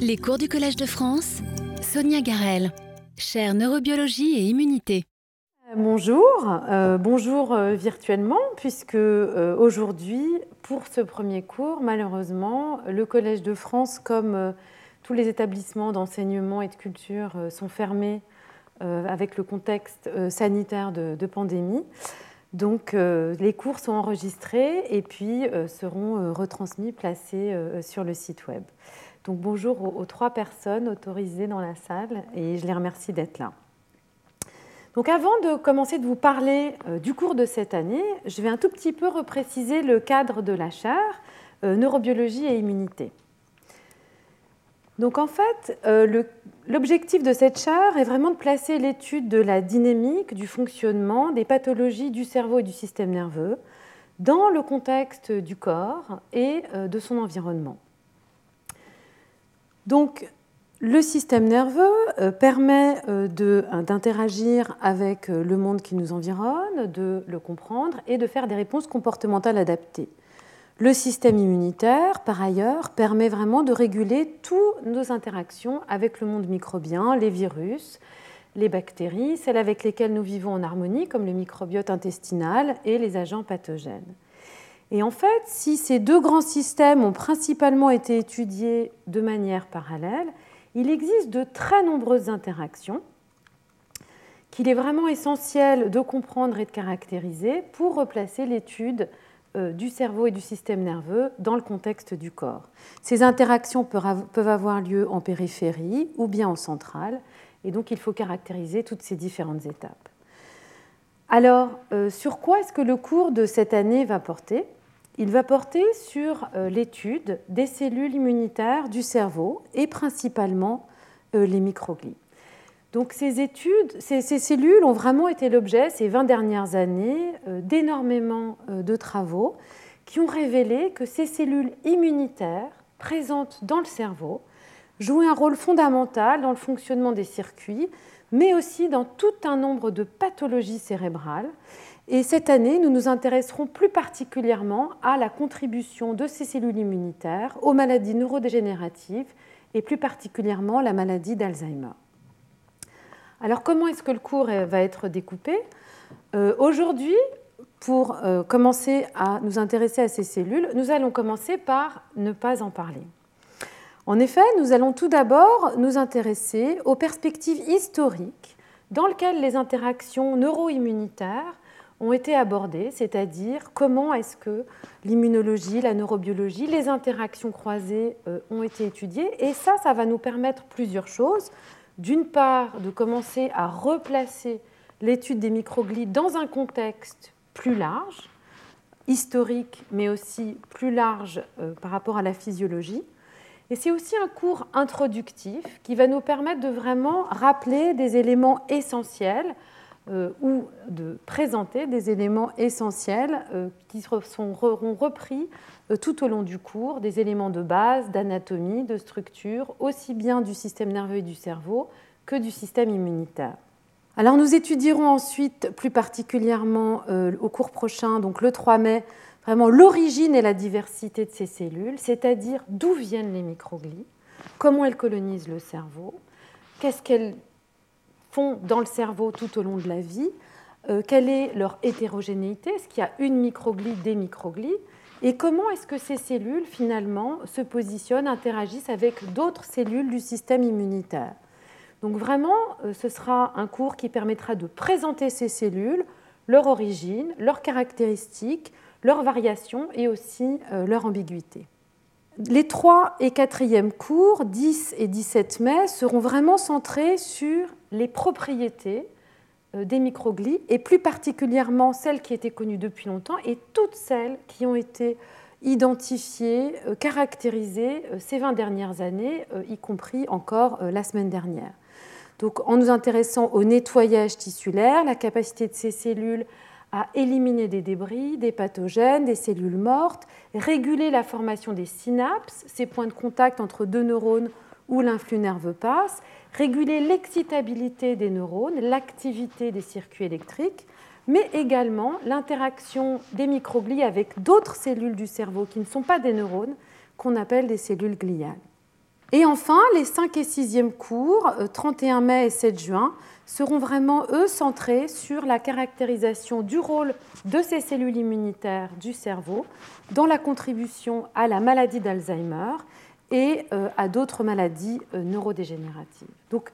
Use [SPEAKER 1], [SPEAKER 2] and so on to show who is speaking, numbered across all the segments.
[SPEAKER 1] Les cours du Collège de France, Sonia Garel, chaire neurobiologie et immunité.
[SPEAKER 2] Bonjour, euh, bonjour euh, virtuellement, puisque euh, aujourd'hui, pour ce premier cours, malheureusement, le Collège de France, comme tous les établissements d'enseignement et de culture, sont fermés avec le contexte sanitaire de, de pandémie. Donc les cours sont enregistrés et puis seront retransmis, placés sur le site web. Bonjour aux, trois personnes autorisées dans la salle et je les remercie d'être là. Donc avant de commencer de vous parler euh, du cours de cette année, je vais un tout petit peu repréciser le cadre de la chaire euh, neurobiologie et immunité. Donc en fait, euh, l'objectif de cette chaire est vraiment de placer l'étude de la dynamique, du fonctionnement, des pathologies du cerveau et du système nerveux dans le contexte du corps et de son environnement. Donc, le système nerveux euh, permet euh, euh, d'interagir avec le monde qui nous environne, de le comprendre et de faire des réponses comportementales adaptées. Le système immunitaire, par ailleurs, permet vraiment de réguler toutes nos interactions avec le monde microbien, les virus, les bactéries, celles avec lesquelles nous vivons en harmonie, comme le microbiote intestinal et les agents pathogènes. Et en fait, si ces deux grands systèmes ont principalement été étudiés de manière parallèle, il existe de très nombreuses interactions qu'il est vraiment essentiel de comprendre et de caractériser pour replacer l'étude euh, du cerveau et du système nerveux dans le contexte du corps. Ces interactions peuvent avoir lieu en périphérie ou bien en centrale, et donc il faut caractériser toutes ces différentes étapes. Alors, euh, sur quoi est-ce que le cours de cette année va porter? Il va porter sur euh, l'étude des cellules immunitaires du cerveau et principalement euh, les microglies. Donc ces études, ces, cellules ont vraiment été l'objet ces 20 dernières années euh, d'énormément de travaux qui ont révélé que ces cellules immunitaires présentes dans le cerveau jouaient un rôle fondamental dans le fonctionnement des circuits, mais aussi dans tout un nombre de pathologies cérébrales et cette année, nous nous intéresserons plus particulièrement à la contribution de ces cellules immunitaires aux maladies neurodégénératives et plus particulièrement la maladie d'Alzheimer. Alors comment est-ce que le cours va être découpé? Euh, Aujourd'hui, pour euh, commencer à nous intéresser à ces cellules, nous allons commencer par ne pas en parler. En effet, nous allons tout d'abord nous intéresser aux perspectives historiques dans lesquelles les interactions neuro-immunitaires ont été abordées, c'est-à-dire comment est-ce que l'immunologie, la neurobiologie, les interactions croisées euh, ont été étudiées. Et ça, ça va nous permettre plusieurs choses. D'une part, de commencer à replacer l'étude des microglies dans un contexte plus large, historique, mais aussi plus large euh, par rapport à la physiologie. Et c'est aussi un cours introductif qui va nous permettre de vraiment rappeler des éléments essentiels ou de présenter des éléments essentiels euh, qui seront repris euh, tout au long du cours, des éléments de base, d'anatomie, de structure, aussi bien du système nerveux et du cerveau que du système immunitaire. Alors nous étudierons ensuite plus particulièrement au cours prochain, donc le 3 mai, vraiment l'origine et la diversité de ces cellules, c'est-à-dire d'où viennent les microglies, comment elles colonisent le cerveau, qu'est-ce qu'elles dans le cerveau tout au long de la vie, euh, quelle est leur hétérogénéité, est-ce qu'il y a une microglie, des microglies, et comment est-ce que ces cellules finalement se positionnent, interagissent avec d'autres cellules du système immunitaire? Donc vraiment, euh, ce sera un cours qui permettra de présenter ces cellules, leur origine, leurs caractéristiques, leurs variations et aussi euh, leur ambiguïté. Les 3 et 4e cours, 10 et 17 mai, seront vraiment centrés sur les propriétés euh, des microglies et plus particulièrement celles qui étaient connues depuis longtemps et toutes celles qui ont été identifiées, euh, caractérisées euh, ces 20 dernières années, y compris encore la semaine dernière. Donc en nous intéressant au nettoyage tissulaire, la capacité de ces cellules à éliminer des débris, des pathogènes, des cellules mortes, réguler la formation des synapses, ces points de contact entre deux neurones où l'influx nerveux passe, réguler l'excitabilité des neurones, l'activité des circuits électriques, mais également l'interaction des microglies avec d'autres cellules du cerveau qui ne sont pas des neurones, qu'on appelle des cellules gliales. Et enfin, les 5 et 6e cours, 31 mai et 7 juin, seront vraiment, eux, centrés sur la caractérisation du rôle de ces cellules immunitaires du cerveau dans la contribution à la maladie d'Alzheimer et euh, à d'autres maladies euh, neurodégénératives. Donc,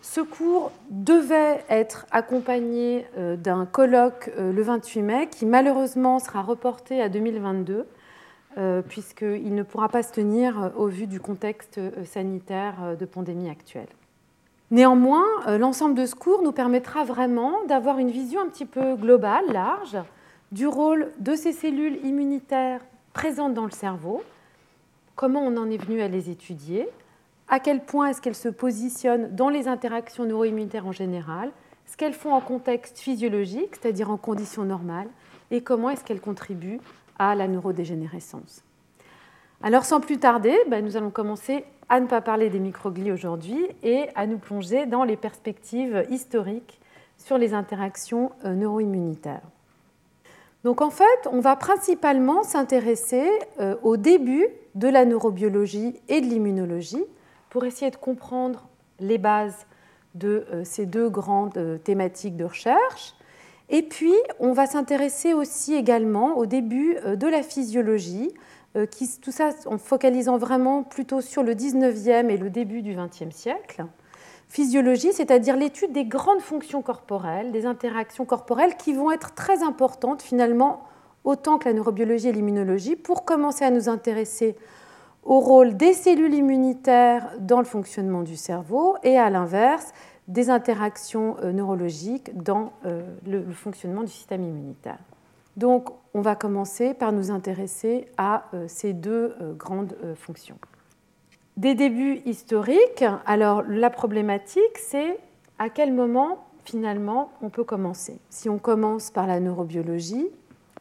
[SPEAKER 2] ce cours devait être accompagné euh, d'un colloque le 28 mai qui malheureusement sera reporté à 2022 puisqu'il ne pourra pas se tenir au vu du contexte sanitaire de pandémie actuelle. Néanmoins, l'ensemble de ce cours nous permettra vraiment d'avoir une vision un petit peu globale, large, du rôle de ces cellules immunitaires présentes dans le cerveau, comment on en est venu à les étudier, à quel point est-ce qu'elles se positionnent dans les interactions neuroimmunitaires en général, ce qu'elles font en contexte physiologique, c'est-à-dire en conditions normales, et comment est-ce qu'elles contribuent à la neurodégénérescence. Alors sans plus tarder, ben, nous allons commencer à ne pas parler des microglies aujourd'hui et à nous plonger dans les perspectives historiques sur les interactions euh, neuroimmunitaires. Donc en fait, on va principalement s'intéresser euh, au début de la neurobiologie et de l'immunologie pour essayer de comprendre les bases de euh, ces deux grandes euh, thématiques de recherche. Et puis, on va s'intéresser aussi également au début de la physiologie, tout ça en focalisant vraiment plutôt sur le 19e et le début du 20e siècle physiologie, c'est-à-dire l'étude des grandes fonctions corporelles, des interactions corporelles qui vont être très importantes finalement autant que la neurobiologie et l'immunologie pour commencer à nous intéresser au rôle des cellules immunitaires dans le fonctionnement du cerveau et à l'inverse des interactions euh, neurologiques dans euh, le fonctionnement du système immunitaire. Donc on va commencer par nous intéresser à euh, ces deux grandes fonctions. Des débuts historiques, alors la problématique, c'est à quel moment finalement on peut commencer? Si on commence par la neurobiologie,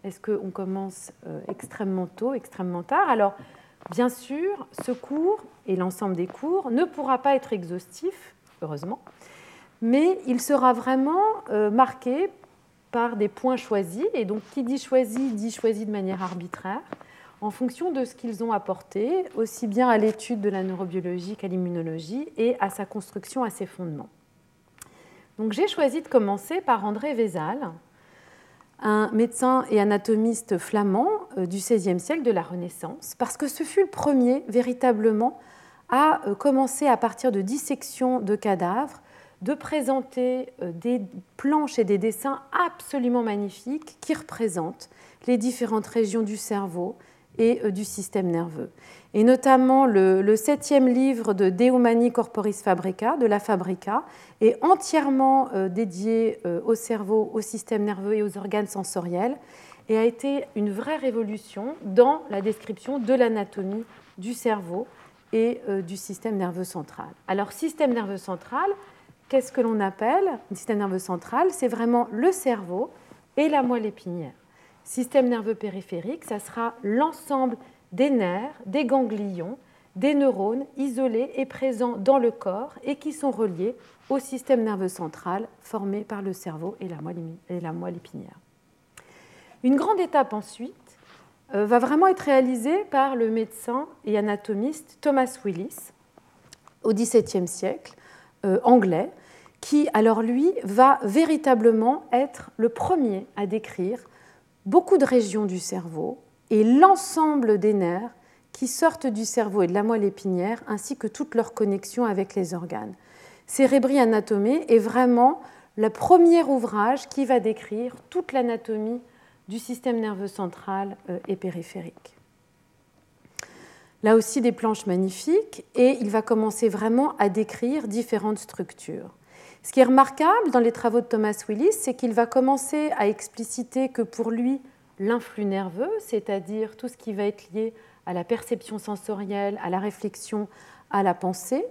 [SPEAKER 2] est-ce qu'on commence extrêmement tôt, extrêmement tard? Bien sûr, ce cours et l'ensemble des cours ne pourra pas être exhaustif, heureusement, mais il sera vraiment euh, marqué par des points choisis. Et donc, qui dit choisi, dit choisi de manière arbitraire en fonction de ce qu'ils ont apporté, aussi bien à l'étude de la neurobiologie qu'à l'immunologie et à sa construction, à ses fondements. Donc j'ai choisi de commencer par André Vézal, un médecin et anatomiste flamand euh, du XVIe siècle de la Renaissance, parce que ce fut le premier véritablement à euh, commencer à partir de dissections de cadavres de présenter euh, des planches et des dessins absolument magnifiques qui représentent les différentes régions du cerveau, et euh, du système nerveux. Et notamment le, septième livre de De Humani Corporis Fabrica, de la Fabrica, est entièrement euh, dédié euh, au cerveau, au système nerveux et aux organes sensoriels et a été une vraie révolution dans la description de l'anatomie du cerveau et du système nerveux central. Alors, système nerveux central, qu'est-ce que l'on appelle? Un système nerveux central C'est vraiment le cerveau et la moelle épinière système nerveux périphérique, ça sera l'ensemble des nerfs, des ganglions, des neurones isolés et présents dans le corps et qui sont reliés au système nerveux central formé par le cerveau et la moelle, épinière. Une grande étape ensuite euh, va vraiment être réalisée par le médecin et anatomiste Thomas Willis au XVIIe siècle, euh, anglais, qui alors lui va véritablement être le premier à décrire beaucoup de régions du cerveau et l'ensemble des nerfs qui sortent du cerveau et de la moelle épinière, ainsi que toutes leurs connexions avec les organes. Cérébri Anatomie est vraiment le premier ouvrage qui va décrire toute l'anatomie du système nerveux central euh, et périphérique. Là aussi des planches magnifiques et il va commencer vraiment à décrire différentes structures. Ce qui est remarquable dans les travaux de Thomas Willis, c'est qu'il va commencer à expliciter que pour lui, l'influx nerveux, c'est-à-dire tout ce qui va être lié à la perception sensorielle, à la réflexion, à la pensée,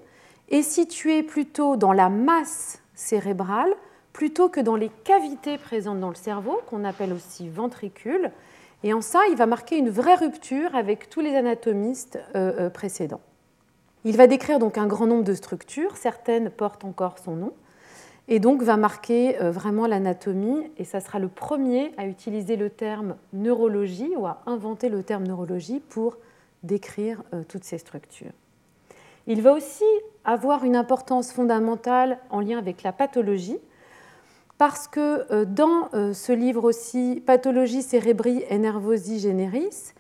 [SPEAKER 2] est situé plutôt dans la masse cérébrale plutôt que dans les cavités présentes dans le cerveau, qu'on appelle aussi ventricules. Et en ça, il va marquer une vraie rupture avec tous les anatomistes euh, euh, précédents. Il va décrire donc un grand nombre de structures, certaines portent encore son nom, et donc va marquer euh, vraiment l'anatomie, et ça sera le premier à utiliser le terme neurologie ou à inventer le terme neurologie pour décrire euh, toutes ces structures. Il va aussi avoir une importance fondamentale en lien avec la pathologie, parce que euh, dans ce livre aussi, Pathologie cérébri et nervosi generis,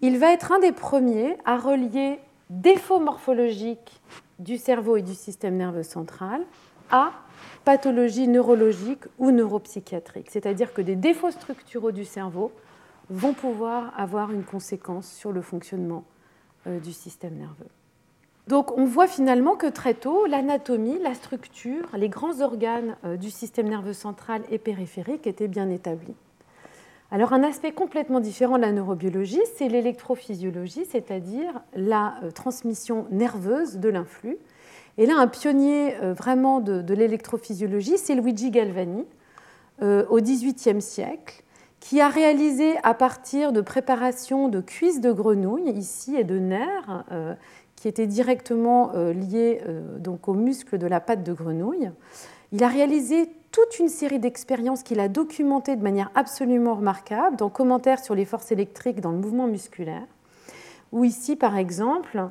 [SPEAKER 2] il va être un des premiers à relier défauts morphologiques du cerveau et du système nerveux central à pathologie neurologique ou neuropsychiatrique. C'est-à-dire que des défauts structuraux du cerveau vont pouvoir avoir une conséquence sur le fonctionnement euh, du système nerveux. Donc on voit finalement que très tôt, l'anatomie, la structure, les grands organes euh, du système nerveux central et périphérique étaient bien établis. Alors un aspect complètement différent de la neurobiologie, c'est l'électrophysiologie, c'est-à-dire la euh, transmission nerveuse de l'influx. Et là, un pionnier vraiment de, l'électrophysiologie, c'est Luigi Galvani, au XVIIIe siècle, qui a réalisé à partir de préparations de cuisses de grenouilles ici et de nerfs euh, qui étaient directement euh, liés euh, donc aux muscles de la patte de grenouille. Il a réalisé toute une série d'expériences qu'il a documentées de manière absolument remarquable dans Commentaires sur les forces électriques dans le mouvement musculaire, où ici, par exemple,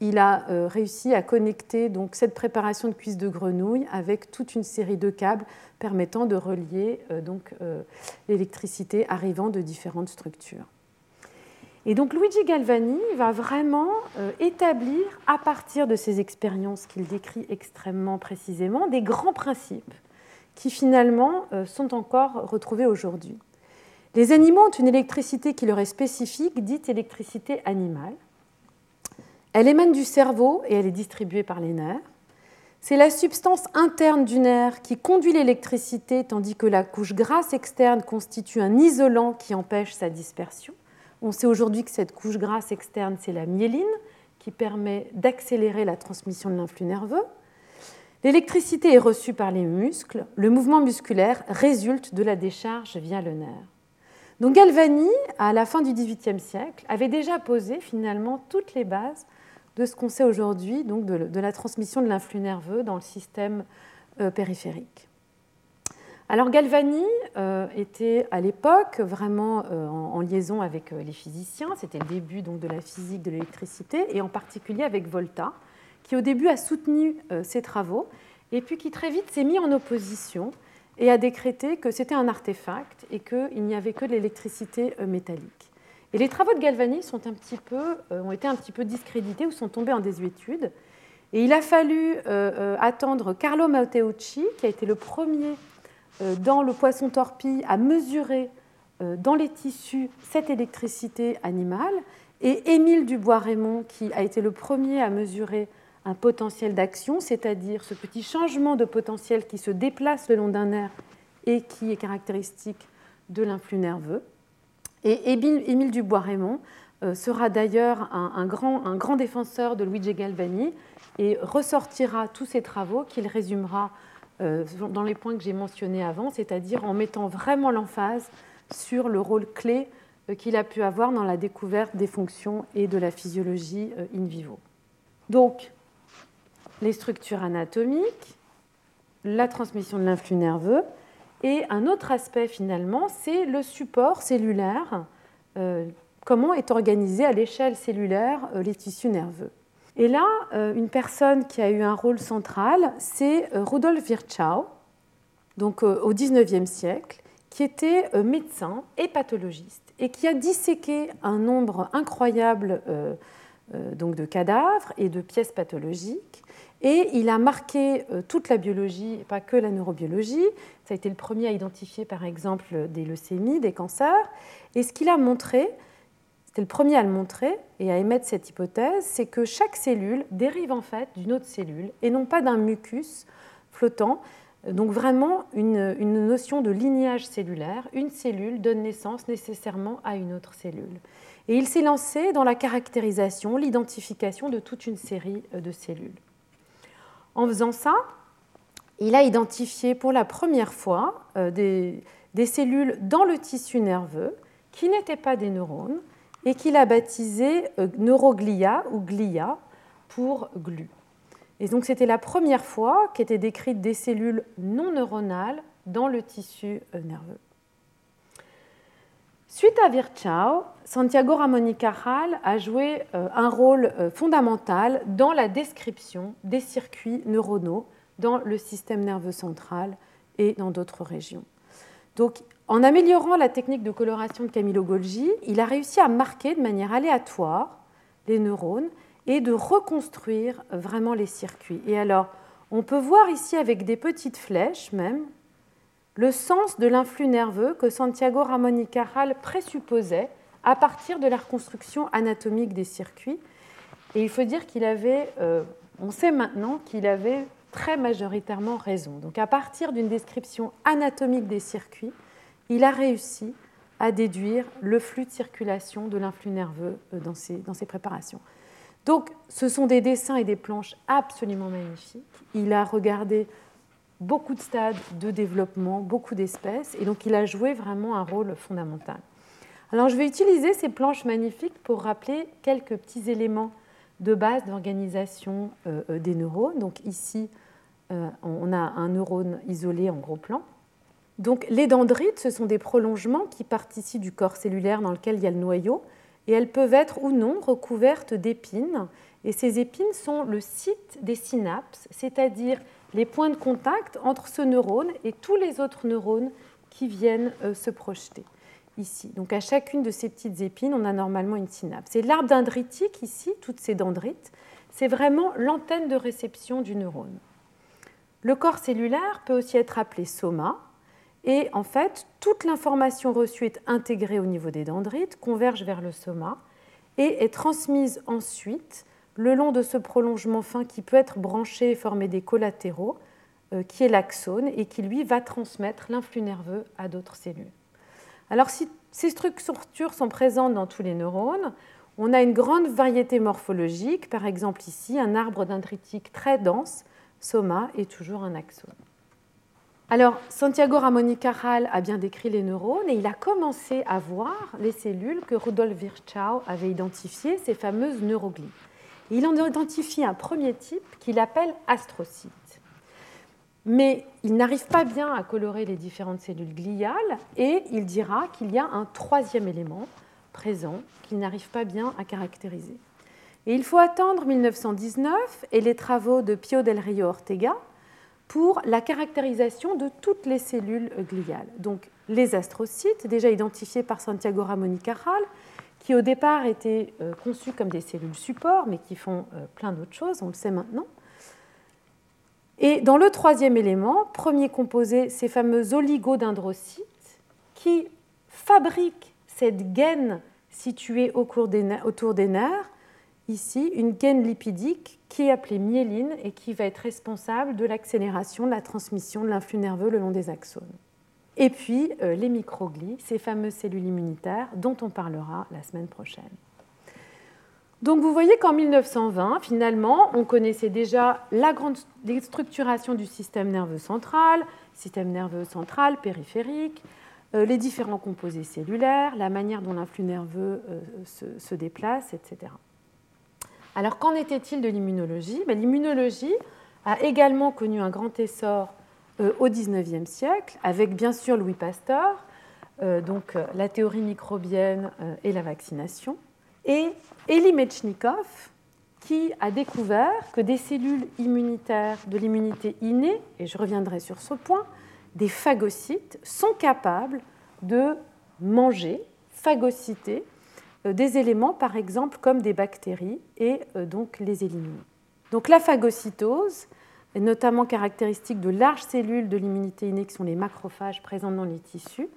[SPEAKER 2] il a réussi à connecter donc cette préparation de cuisses de grenouille avec toute une série de câbles permettant de relier euh, donc euh, l'électricité arrivant de différentes structures. Et donc Luigi Galvani va vraiment euh, établir, à partir de ces expériences qu'il décrit extrêmement précisément, des grands principes qui finalement sont encore retrouvés aujourd'hui. Les animaux ont une électricité qui leur est spécifique, dite électricité animale. Elle émane du cerveau et elle est distribuée par les nerfs. C'est la substance interne du nerf qui conduit l'électricité, tandis que la couche grasse externe constitue un isolant qui empêche sa dispersion. On sait aujourd'hui que cette couche grasse externe, c'est la myéline, qui permet d'accélérer la transmission de l'influx nerveux. L'électricité est reçue par les muscles. Le mouvement musculaire résulte de la décharge via le nerf. Donc Galvani, à la fin du XVIIIe siècle, avait déjà posé finalement toutes les bases de ce qu'on sait aujourd'hui donc de, la transmission de l'influx nerveux dans le système euh, périphérique. Alors Galvani euh, était à l'époque vraiment euh, en, liaison avec les physiciens, c'était le début donc, de la physique de l'électricité, et en particulier avec Volta, qui au début a soutenu ses travaux, et puis qui très vite s'est mis en opposition et a décrété que c'était un artefact et qu'il n'y avait que de l'électricité métallique. Et les travaux de Galvani sont un euh, ont été un petit peu discrédités ou sont tombés en désuétude. Et il a fallu euh, euh, attendre Carlo Matteucci, qui a été le premier dans le poisson torpille à mesurer dans les tissus cette électricité animale, et Émile Dubois-Raymond, qui a été le premier à mesurer un potentiel d'action, c'est-à-dire ce petit changement de potentiel qui se déplace le long d'un nerf et qui est caractéristique de l'influx nerveux. Et Émile Dubois-Raymond euh, sera d'ailleurs un, grand, défenseur de Luigi Galvani et ressortira tous ses travaux qu'il résumera euh, dans les points que j'ai mentionnés avant, c'est-à-dire en mettant vraiment l'emphase sur le rôle clé euh, qu'il a pu avoir dans la découverte des fonctions et de la physiologie in vivo. Donc, les structures anatomiques, la transmission de l'influx nerveux, et un autre aspect finalement, c'est le support cellulaire, euh, comment est organisé à l'échelle cellulaire euh, les tissus nerveux. Et là, euh, une personne qui a eu un rôle central, c'est Rudolf Virchow, donc au XIXe siècle, qui était médecin et pathologiste et qui a disséqué un nombre incroyable donc de cadavres et de pièces pathologiques et il a marqué euh, toute la biologie, pas que la neurobiologie. Ça a été le premier à identifier, par exemple, des leucémies, des cancers. Et ce qu'il a montré, c'était le premier à le montrer et à émettre cette hypothèse, c'est que chaque cellule dérive en fait d'une autre cellule et non pas d'un mucus flottant. Donc vraiment une, une, notion de lignage cellulaire. Une cellule donne naissance nécessairement à une autre cellule. Et il s'est lancé dans la caractérisation, l'identification de toute une série euh, de cellules. En faisant ça, il a identifié pour la première fois euh, des, cellules dans le tissu nerveux qui n'étaient pas des neurones et qu'il a baptisé euh, neuroglia ou glia pour glu. Et donc c'était la première fois qu'étaient décrites des cellules non neuronales dans le tissu euh, nerveux. Suite à Virchow, Santiago Ramón y Cajal a joué euh, un rôle euh, fondamental dans la description des circuits neuronaux dans le système nerveux central et dans d'autres régions. Donc, en améliorant la technique de coloration de Camillo Golgi, il a réussi à marquer de manière aléatoire les neurones et de reconstruire vraiment les circuits. Et alors, on peut voir ici avec des petites flèches même le sens de l'influx nerveux que Santiago Ramón y Cajal présupposait à partir de la reconstruction anatomique des circuits. Et il faut dire qu'il avait, euh, on sait maintenant qu'il avait très majoritairement raison. Donc à partir d'une description anatomique des circuits, il a réussi à déduire le flux de circulation de l'influx nerveux euh, dans ces, dans ces préparations. Donc ce sont des dessins et des planches absolument magnifiques. Il a regardé beaucoup de stades de développement, beaucoup d'espèces, et donc il a joué vraiment un rôle fondamental. Alors je vais utiliser ces planches magnifiques pour rappeler quelques petits éléments de base d'organisation euh, euh, des neurones. Donc ici, euh, on a un neurone isolé en gros plan. Donc les dendrites, ce sont des prolongements qui ici du corps cellulaire dans lequel il y a le noyau, et elles peuvent être ou non recouvertes d'épines. Et ces épines sont le site des synapses, c'est-à-dire les points de contact entre ce neurone et tous les autres neurones qui viennent se projeter ici. Donc à chacune de ces petites épines, on a normalement une synapse. Et l'arbre dendritique ici, toutes ces dendrites, c'est vraiment l'antenne de réception du neurone. Le corps cellulaire peut aussi être appelé soma, et en fait, toute l'information reçue est intégrée au niveau des dendrites, converge vers le soma, et est transmise ensuite le long de ce prolongement fin qui peut être branché et former des collatéraux, euh, qui est l'axone, et qui lui va transmettre l'influx nerveux à d'autres cellules. Alors si ces structures sont présentes dans tous les neurones, on a une grande variété morphologique, par exemple ici un arbre dendritique très dense, soma, est toujours un axone. Alors, Santiago Ramón y a bien décrit les neurones et il a commencé à voir les cellules que Rudolf Virchow avait identifiées, ces fameuses neuroglies. Il en a identifié un premier type qu'il appelle astrocyte mais il n'arrive pas bien à colorer les différentes cellules gliales et il dira qu'il y a un troisième élément présent qu'il n'arrive pas bien à caractériser. Et il faut attendre 1919 et les travaux de Pio del Rio Ortega pour la caractérisation de toutes les cellules gliales. Donc les astrocytes, déjà identifiés par Santiago Ramón y Cajal, qui au départ étaient euh, conçus comme des cellules support, mais qui font euh, plein d'autres choses, on le sait maintenant. Et dans le troisième élément, premier composé, ces fameux oligodendrocytes qui fabriquent cette gaine située autour des nerfs, ici une gaine lipidique qui est appelée myéline et qui va être responsable de l'accélération de la transmission de l'influx nerveux le long des axones. Et puis euh, les microglies, ces fameuses cellules immunitaires dont on parlera la semaine prochaine. Donc vous voyez qu'en 1920, finalement, on connaissait déjà la grande structuration du système nerveux central, système nerveux central, périphérique, euh, les différents composés cellulaires, la manière dont l'influx nerveux euh, se, déplace, etc. Alors qu'en était-il de l'immunologie? Ben, L'immunologie a également connu un grand essor au XIXe siècle, avec bien sûr Louis Pasteur, donc la théorie microbienne et la vaccination. Et Elie Metchnikov, qui a découvert que des cellules immunitaires de l'immunité innée, et je reviendrai sur ce point, des phagocytes, sont capables de manger, phagocyter euh, des éléments, par exemple, comme des bactéries, et euh, donc les éliminer. Donc la phagocytose est notamment caractéristique de larges cellules de l'immunité innée, qui sont les macrophages présents dans les tissus,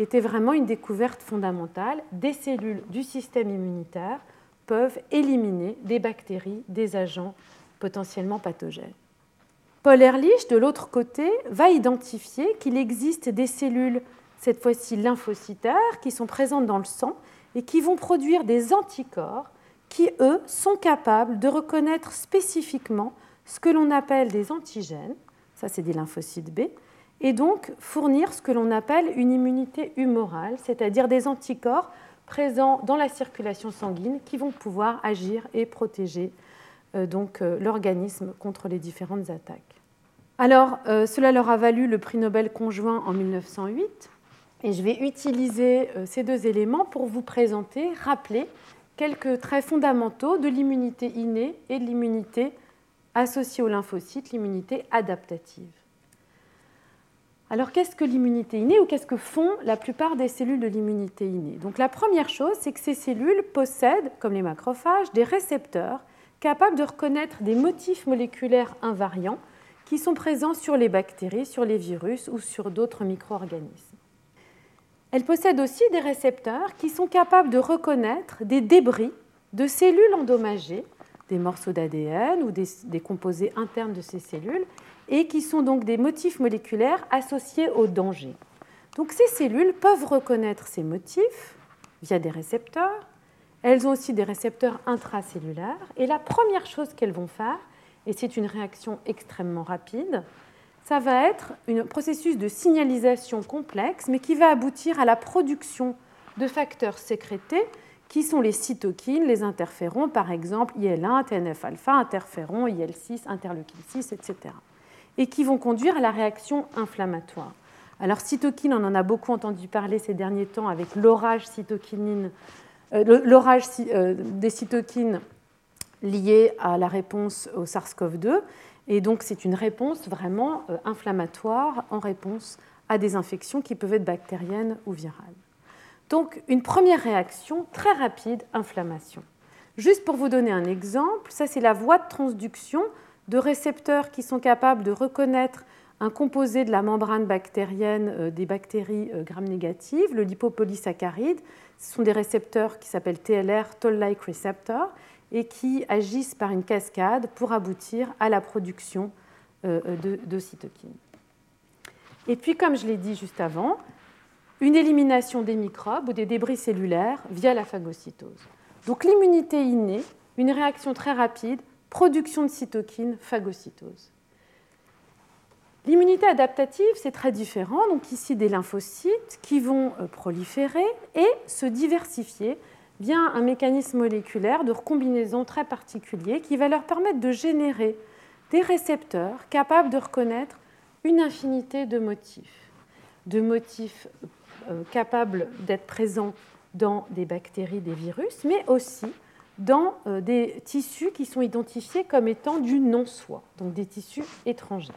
[SPEAKER 2] était vraiment une découverte fondamentale. Des cellules du système immunitaire peuvent éliminer des bactéries, des agents potentiellement pathogènes. Paul Ehrlich, de l'autre côté, va identifier qu'il existe des cellules, cette fois-ci lymphocytaires, qui sont présentes dans le sang et qui vont produire des anticorps qui, eux, sont capables de reconnaître spécifiquement ce que l'on appelle des antigènes, ça c'est des lymphocytes B, et donc fournir ce que l'on appelle une immunité humorale, c'est-à-dire des anticorps présents dans la circulation sanguine qui vont pouvoir agir et protéger euh, donc euh, l'organisme contre les différentes attaques. Alors, euh, cela leur a valu le prix Nobel conjoint en 1908 Et je vais utiliser ces deux éléments pour vous présenter, rappeler quelques traits fondamentaux de l'immunité innée et de l'immunité associée aux lymphocytes, l'immunité adaptative. Alors qu'est-ce que l'immunité innée ou qu'est-ce que font la plupart des cellules de l'immunité innée? Donc la première chose, c'est que ces cellules possèdent, comme les macrophages, des récepteurs capables de reconnaître des motifs moléculaires invariants qui sont présents sur les bactéries, sur les virus ou sur d'autres micro-organismes. Elles possèdent aussi des récepteurs qui sont capables de reconnaître des débris de cellules endommagées, des morceaux d'ADN ou des, composés internes de ces cellules, et qui sont donc des motifs moléculaires associés au danger. Donc ces cellules peuvent reconnaître ces motifs via des récepteurs. Elles ont aussi des récepteurs intracellulaires. Et la première chose qu'elles vont faire, et c'est une réaction extrêmement rapide, ça va être un processus de signalisation complexe, mais qui va aboutir à la production de facteurs sécrétés qui sont les cytokines, les interférons, par exemple IL1, TNF-alpha, interférons, IL6, interleukine 6, etc. Et qui vont conduire à la réaction inflammatoire. Alors, cytokines, on en a beaucoup entendu parler ces derniers temps avec l'orage cytokinine, euh, l'orage euh, des cytokines lié à la réponse au SARS-CoV-2. Et donc, c'est une réponse vraiment euh, inflammatoire en réponse à des infections qui peuvent être bactériennes ou virales. Donc, une première réaction très rapide, inflammation. Juste pour vous donner un exemple, ça c'est la voie de transduction de récepteurs qui sont capables de reconnaître un composé de la membrane bactérienne euh, des bactéries euh, gram-négatives, le lipopolysaccharide. Ce sont des récepteurs qui s'appellent TLR, Toll-like receptor, et qui agissent par une cascade pour aboutir à la production euh, de, cytokines. Et puis, comme je l'ai dit juste avant, une élimination des microbes ou des débris cellulaires via la phagocytose. Donc l'immunité innée, une réaction très rapide, production de cytokines, phagocytose. L'immunité adaptative, c'est très différent. Donc ici, des lymphocytes qui vont euh, proliférer et se diversifier via un mécanisme moléculaire de recombinaison très particulier qui va leur permettre de générer des récepteurs capables de reconnaître une infinité de motifs, de motifs euh, capables d'être présents dans des bactéries, des virus, mais aussi dans euh, des tissus qui sont identifiés comme étant du non-soi, donc des tissus étrangers.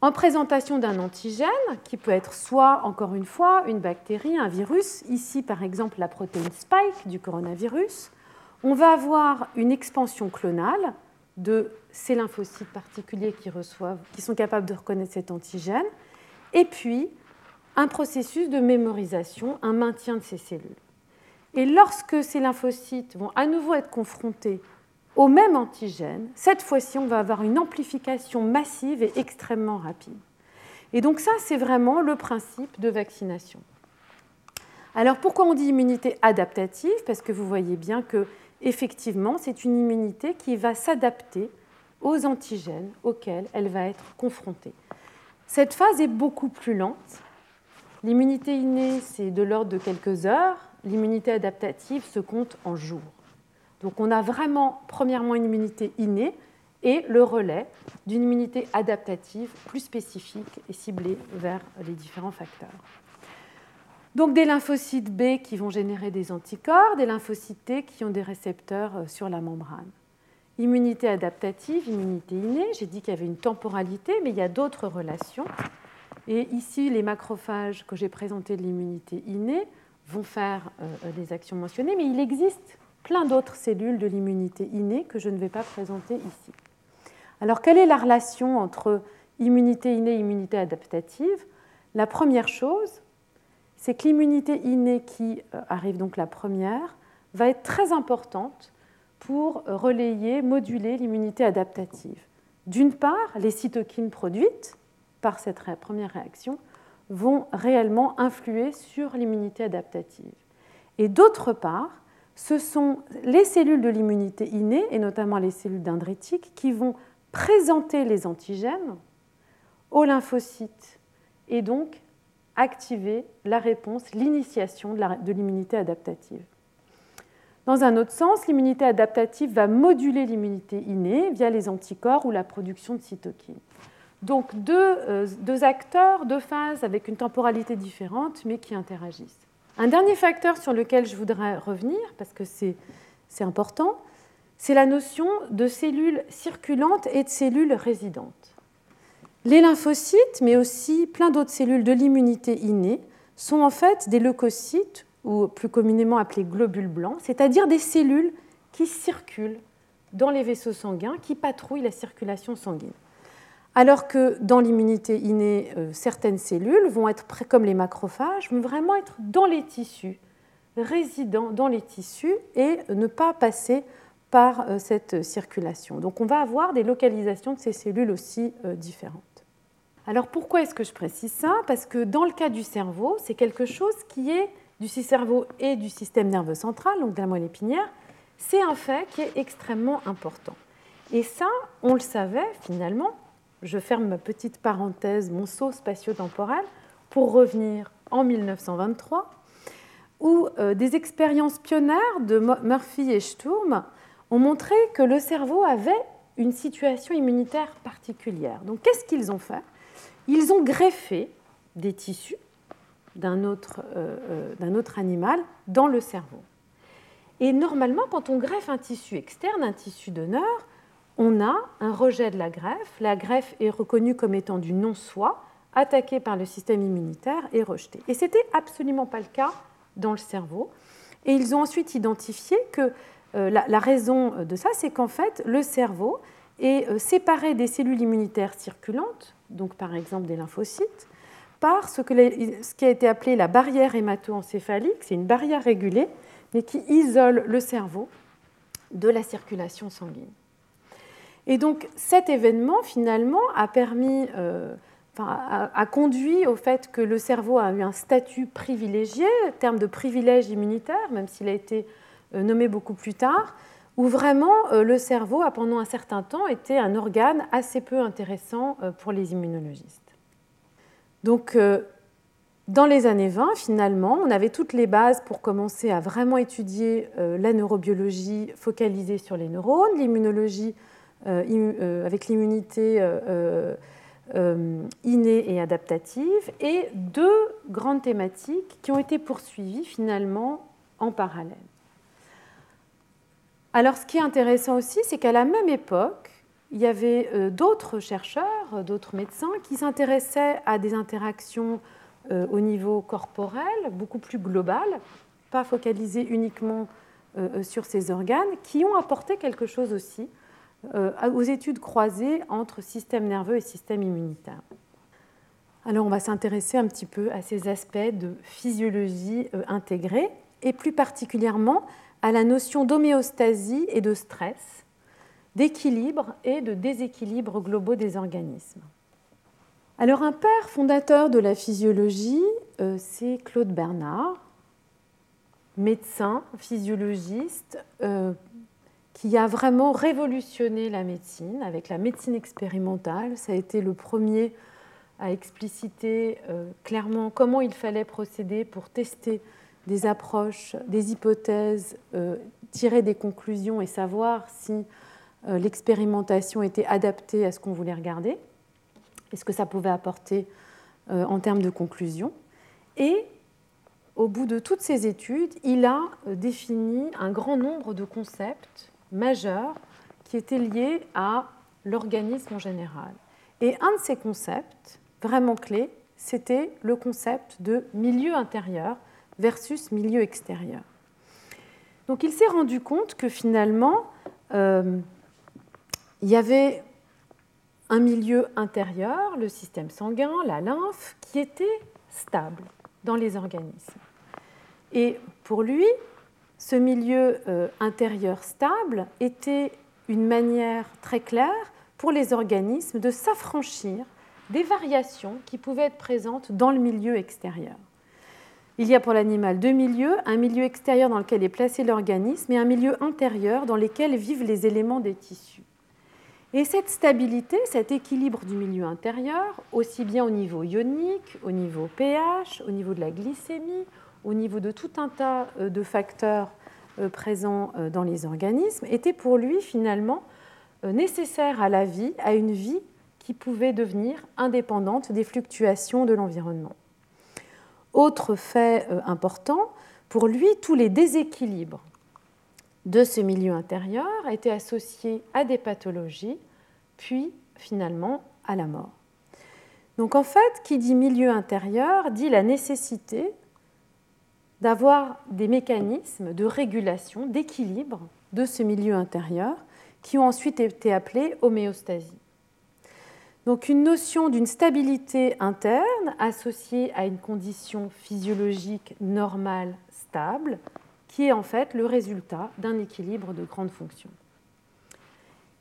[SPEAKER 2] En présentation d'un antigène, qui peut être soit, encore une fois, une bactérie, un virus, ici par exemple la protéine spike du coronavirus, on va avoir une expansion clonale de ces lymphocytes particuliers qui, reçoivent, qui sont capables de reconnaître cet antigène, et puis un processus de mémorisation, un maintien de ces cellules. Et lorsque ces lymphocytes vont à nouveau être confrontés au même antigène, cette fois-ci, on va avoir une amplification massive et extrêmement rapide. Et donc ça, c'est vraiment le principe de vaccination. Alors pourquoi on dit immunité adaptative? Parce que vous voyez bien que effectivement, c'est une immunité qui va s'adapter aux antigènes auxquels elle va être confrontée. Cette phase est beaucoup plus lente. L'immunité innée, c'est de l'ordre de quelques heures. L'immunité adaptative se compte en jours. Donc on a vraiment, premièrement, une immunité innée et le relais d'une immunité adaptative plus spécifique et ciblée vers les différents facteurs. Donc des lymphocytes B qui vont générer des anticorps, des lymphocytes T qui ont des récepteurs euh, sur la membrane. Immunité adaptative, immunité innée, j'ai dit qu'il y avait une temporalité, mais il y a d'autres relations. Et ici, les macrophages que j'ai présentés de l'immunité innée vont faire euh, des actions mentionnées, mais il existe plein d'autres cellules de l'immunité innée que je ne vais pas présenter ici. Alors, quelle est la relation entre immunité innée et immunité adaptative? La première chose, c'est que l'immunité innée qui euh, arrive donc la première va être très importante pour relayer, moduler l'immunité adaptative. D'une part, les cytokines produites par cette première réaction vont réellement influer sur l'immunité adaptative. Et d'autre part, ce sont les cellules de l'immunité innée, et notamment les cellules dendritiques, qui vont présenter les antigènes aux lymphocytes et donc activer la réponse, l'initiation de l'immunité adaptative. Dans un autre sens, l'immunité adaptative va moduler l'immunité innée via les anticorps ou la production de cytokines. Donc deux, deux, acteurs, deux phases avec une temporalité différente, mais qui interagissent. Un dernier facteur sur lequel je voudrais revenir, parce que c'est important, c'est la notion de cellules circulantes et de cellules résidentes. Les lymphocytes, mais aussi plein d'autres cellules de l'immunité innée, sont en fait des leucocytes, ou plus communément appelés globules blancs, c'est-à-dire des cellules qui circulent dans les vaisseaux sanguins, qui patrouillent la circulation sanguine. Alors que dans l'immunité innée, euh, certaines cellules vont être, comme les macrophages, vont vraiment être dans les tissus, résidant dans les tissus et ne pas passer par euh, cette circulation. Donc on va avoir des localisations de ces cellules aussi euh, différentes. Alors pourquoi est-ce que je précise ça? Parce que dans le cas du cerveau, c'est quelque chose qui est du cerveau et du système nerveux central, donc de la moelle épinière, c'est un fait qui est extrêmement important. Et ça, on le savait finalement, je ferme ma petite parenthèse, mon saut spatio-temporel, pour revenir en 1923, où euh, des expériences pionnières de Murphy et Sturm ont montré que le cerveau avait une situation immunitaire particulière. Donc qu'est-ce qu'ils ont fait? Ils ont greffé des tissus d'un autre, euh, euh, autre, animal dans le cerveau. Et normalement, quand on greffe un tissu externe, un tissu donneur, on a un rejet de la greffe. La greffe est reconnue comme étant du non-soi, attaquée par le système immunitaire et rejetée. Et ce n'était absolument pas le cas dans le cerveau. Et ils ont ensuite identifié que euh, la, raison de ça, c'est qu'en fait, le cerveau est euh, séparé des cellules immunitaires circulantes, donc par exemple des lymphocytes, par ce, qui a été appelé la barrière hémato-encéphalique. C'est une barrière régulée, mais qui isole le cerveau de la circulation sanguine. Et donc cet événement, finalement, a permis, euh, a, conduit au fait que le cerveau a eu un statut privilégié, terme de privilège immunitaire, même s'il a été euh, nommé beaucoup plus tard, où vraiment euh, le cerveau a pendant un certain temps été un organe assez peu intéressant pour les immunologistes. Donc, dans les années 20, finalement, on avait toutes les bases pour commencer à vraiment étudier la neurobiologie focalisée sur les neurones, l'immunologie avec l'immunité innée et adaptative, et deux grandes thématiques qui ont été poursuivies finalement en parallèle. Alors ce qui est intéressant aussi, c'est qu'à la même époque, il y avait euh, d'autres chercheurs, euh, d'autres médecins qui s'intéressaient à des interactions euh, au niveau corporel, beaucoup plus global, pas focalisées uniquement sur ces organes, qui ont apporté quelque chose aussi aux études croisées entre système nerveux et système immunitaire. Alors on va s'intéresser un petit peu à ces aspects de physiologie intégrée et plus particulièrement à la notion d'homéostasie et de stress, d'équilibre et de déséquilibre globaux des organismes. Alors un père fondateur de la physiologie, euh, c'est Claude Bernard, médecin, physiologiste, euh, qui a vraiment révolutionné la médecine avec la médecine expérimentale. Ça a été le premier à expliciter euh, clairement comment il fallait procéder pour tester des approches, des hypothèses, euh, tirer des conclusions et savoir si euh, l'expérimentation était adaptée à ce qu'on voulait regarder et ce que ça pouvait apporter en termes de conclusion. Et au bout de toutes ces études, il a défini un grand nombre de concepts majeurs qui étaient liés à l'organisme en général. Et un de ces concepts vraiment clés, c'était le concept de milieu intérieur, versus milieu extérieur. Donc il s'est rendu compte que finalement, euh, il y avait un milieu intérieur, le système sanguin, la lymphe, qui était stable dans les organismes. Et pour lui, ce milieu euh, intérieur stable était une manière très claire pour les organismes de s'affranchir des variations qui pouvaient être présentes dans le milieu extérieur. Il y a pour l'animal deux milieux, un milieu extérieur dans lequel est placé l'organisme et un milieu intérieur dans lequel vivent les éléments des tissus. Et cette stabilité, cet équilibre du milieu intérieur, aussi bien au niveau ionique, au niveau pH, au niveau de la glycémie, au niveau de tout un tas euh, de facteurs euh, présents euh, dans les organismes, était pour lui finalement nécessaire à la vie, à une vie qui pouvait devenir indépendante des fluctuations de l'environnement. Autre fait important, pour lui, tous les déséquilibres de ce milieu intérieur étaient associés à des pathologies, puis finalement à la mort. Donc en fait, qui dit milieu intérieur dit la nécessité d'avoir des mécanismes de régulation, d'équilibre de ce milieu intérieur qui ont ensuite été appelés homéostasie. Donc une notion d'une stabilité interne associée à une condition physiologique normale stable, qui est en fait le résultat d'un équilibre de grandes fonctions.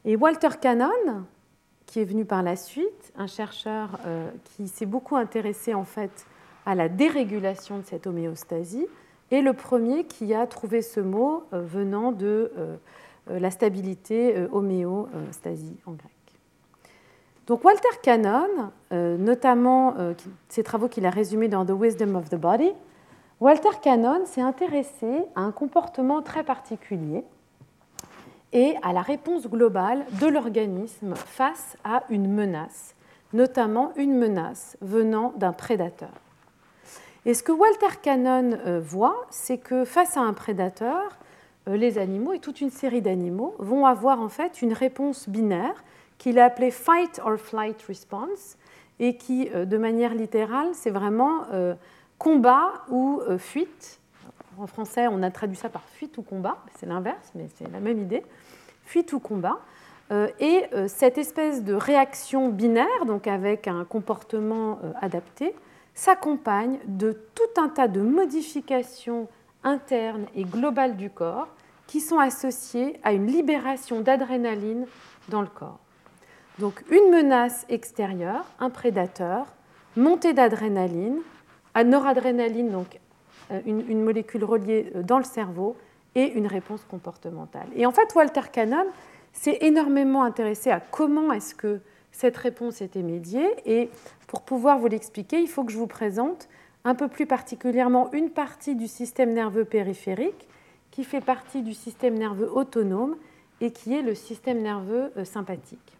[SPEAKER 2] Et Walter Cannon, qui est venu par la suite, un chercheur euh, qui s'est beaucoup intéressé en fait à la dérégulation de cette homéostasie, est le premier qui a trouvé ce mot euh, venant de euh, la stabilité homéostasie en grec. Donc Walter Cannon, euh, notamment euh, ses travaux qu'il a résumés dans The Wisdom of the Body, Walter Cannon s'est intéressé à un comportement très particulier et à la réponse globale de l'organisme face à une menace, notamment une menace venant d'un prédateur. Et ce que Walter Cannon euh, voit, c'est que face à un prédateur, les animaux et toute une série d'animaux vont avoir en fait une réponse binaire qu'il a appelé Fight or Flight Response, et qui, euh, de manière littérale, c'est vraiment euh, combat ou euh, fuite. En français, on a traduit ça par fuite ou combat, c'est l'inverse, mais c'est la même idée. Fuite ou combat. Et cette espèce de réaction binaire, donc avec un comportement adapté, s'accompagne de tout un tas de modifications internes et globales du corps qui sont associées à une libération d'adrénaline dans le corps. Donc une menace extérieure, un prédateur, montée d'adrénaline, à noradrénaline, donc euh, une, molécule reliée euh, dans le cerveau, et une réponse comportementale. Et en fait, Walter Cannon s'est énormément intéressé à comment est-ce que cette réponse était médiée. Et pour pouvoir vous l'expliquer, il faut que je vous présente un peu plus particulièrement une partie du système nerveux périphérique qui fait partie du système nerveux autonome et qui est le système nerveux euh, sympathique.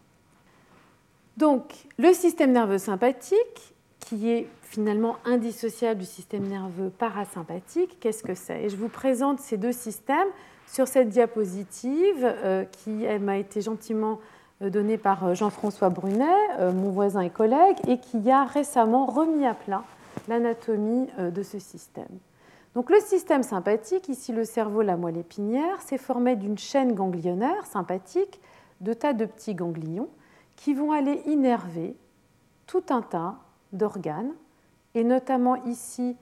[SPEAKER 2] Donc, le système nerveux sympathique, qui est finalement indissociable du système nerveux parasympathique, qu'est-ce que c'est? Et je vous présente ces deux systèmes sur cette diapositive euh, qui m'a été gentiment euh, donnée par euh, Jean-François Brunet, mon voisin et collègue, et qui a récemment remis à plat l'anatomie de ce système. Donc le système sympathique, ici le cerveau, la moelle épinière, s'est formé d'une chaîne ganglionnaire sympathique de tas de petits ganglions qui vont aller innerver tout un tas d'organes, et notamment ici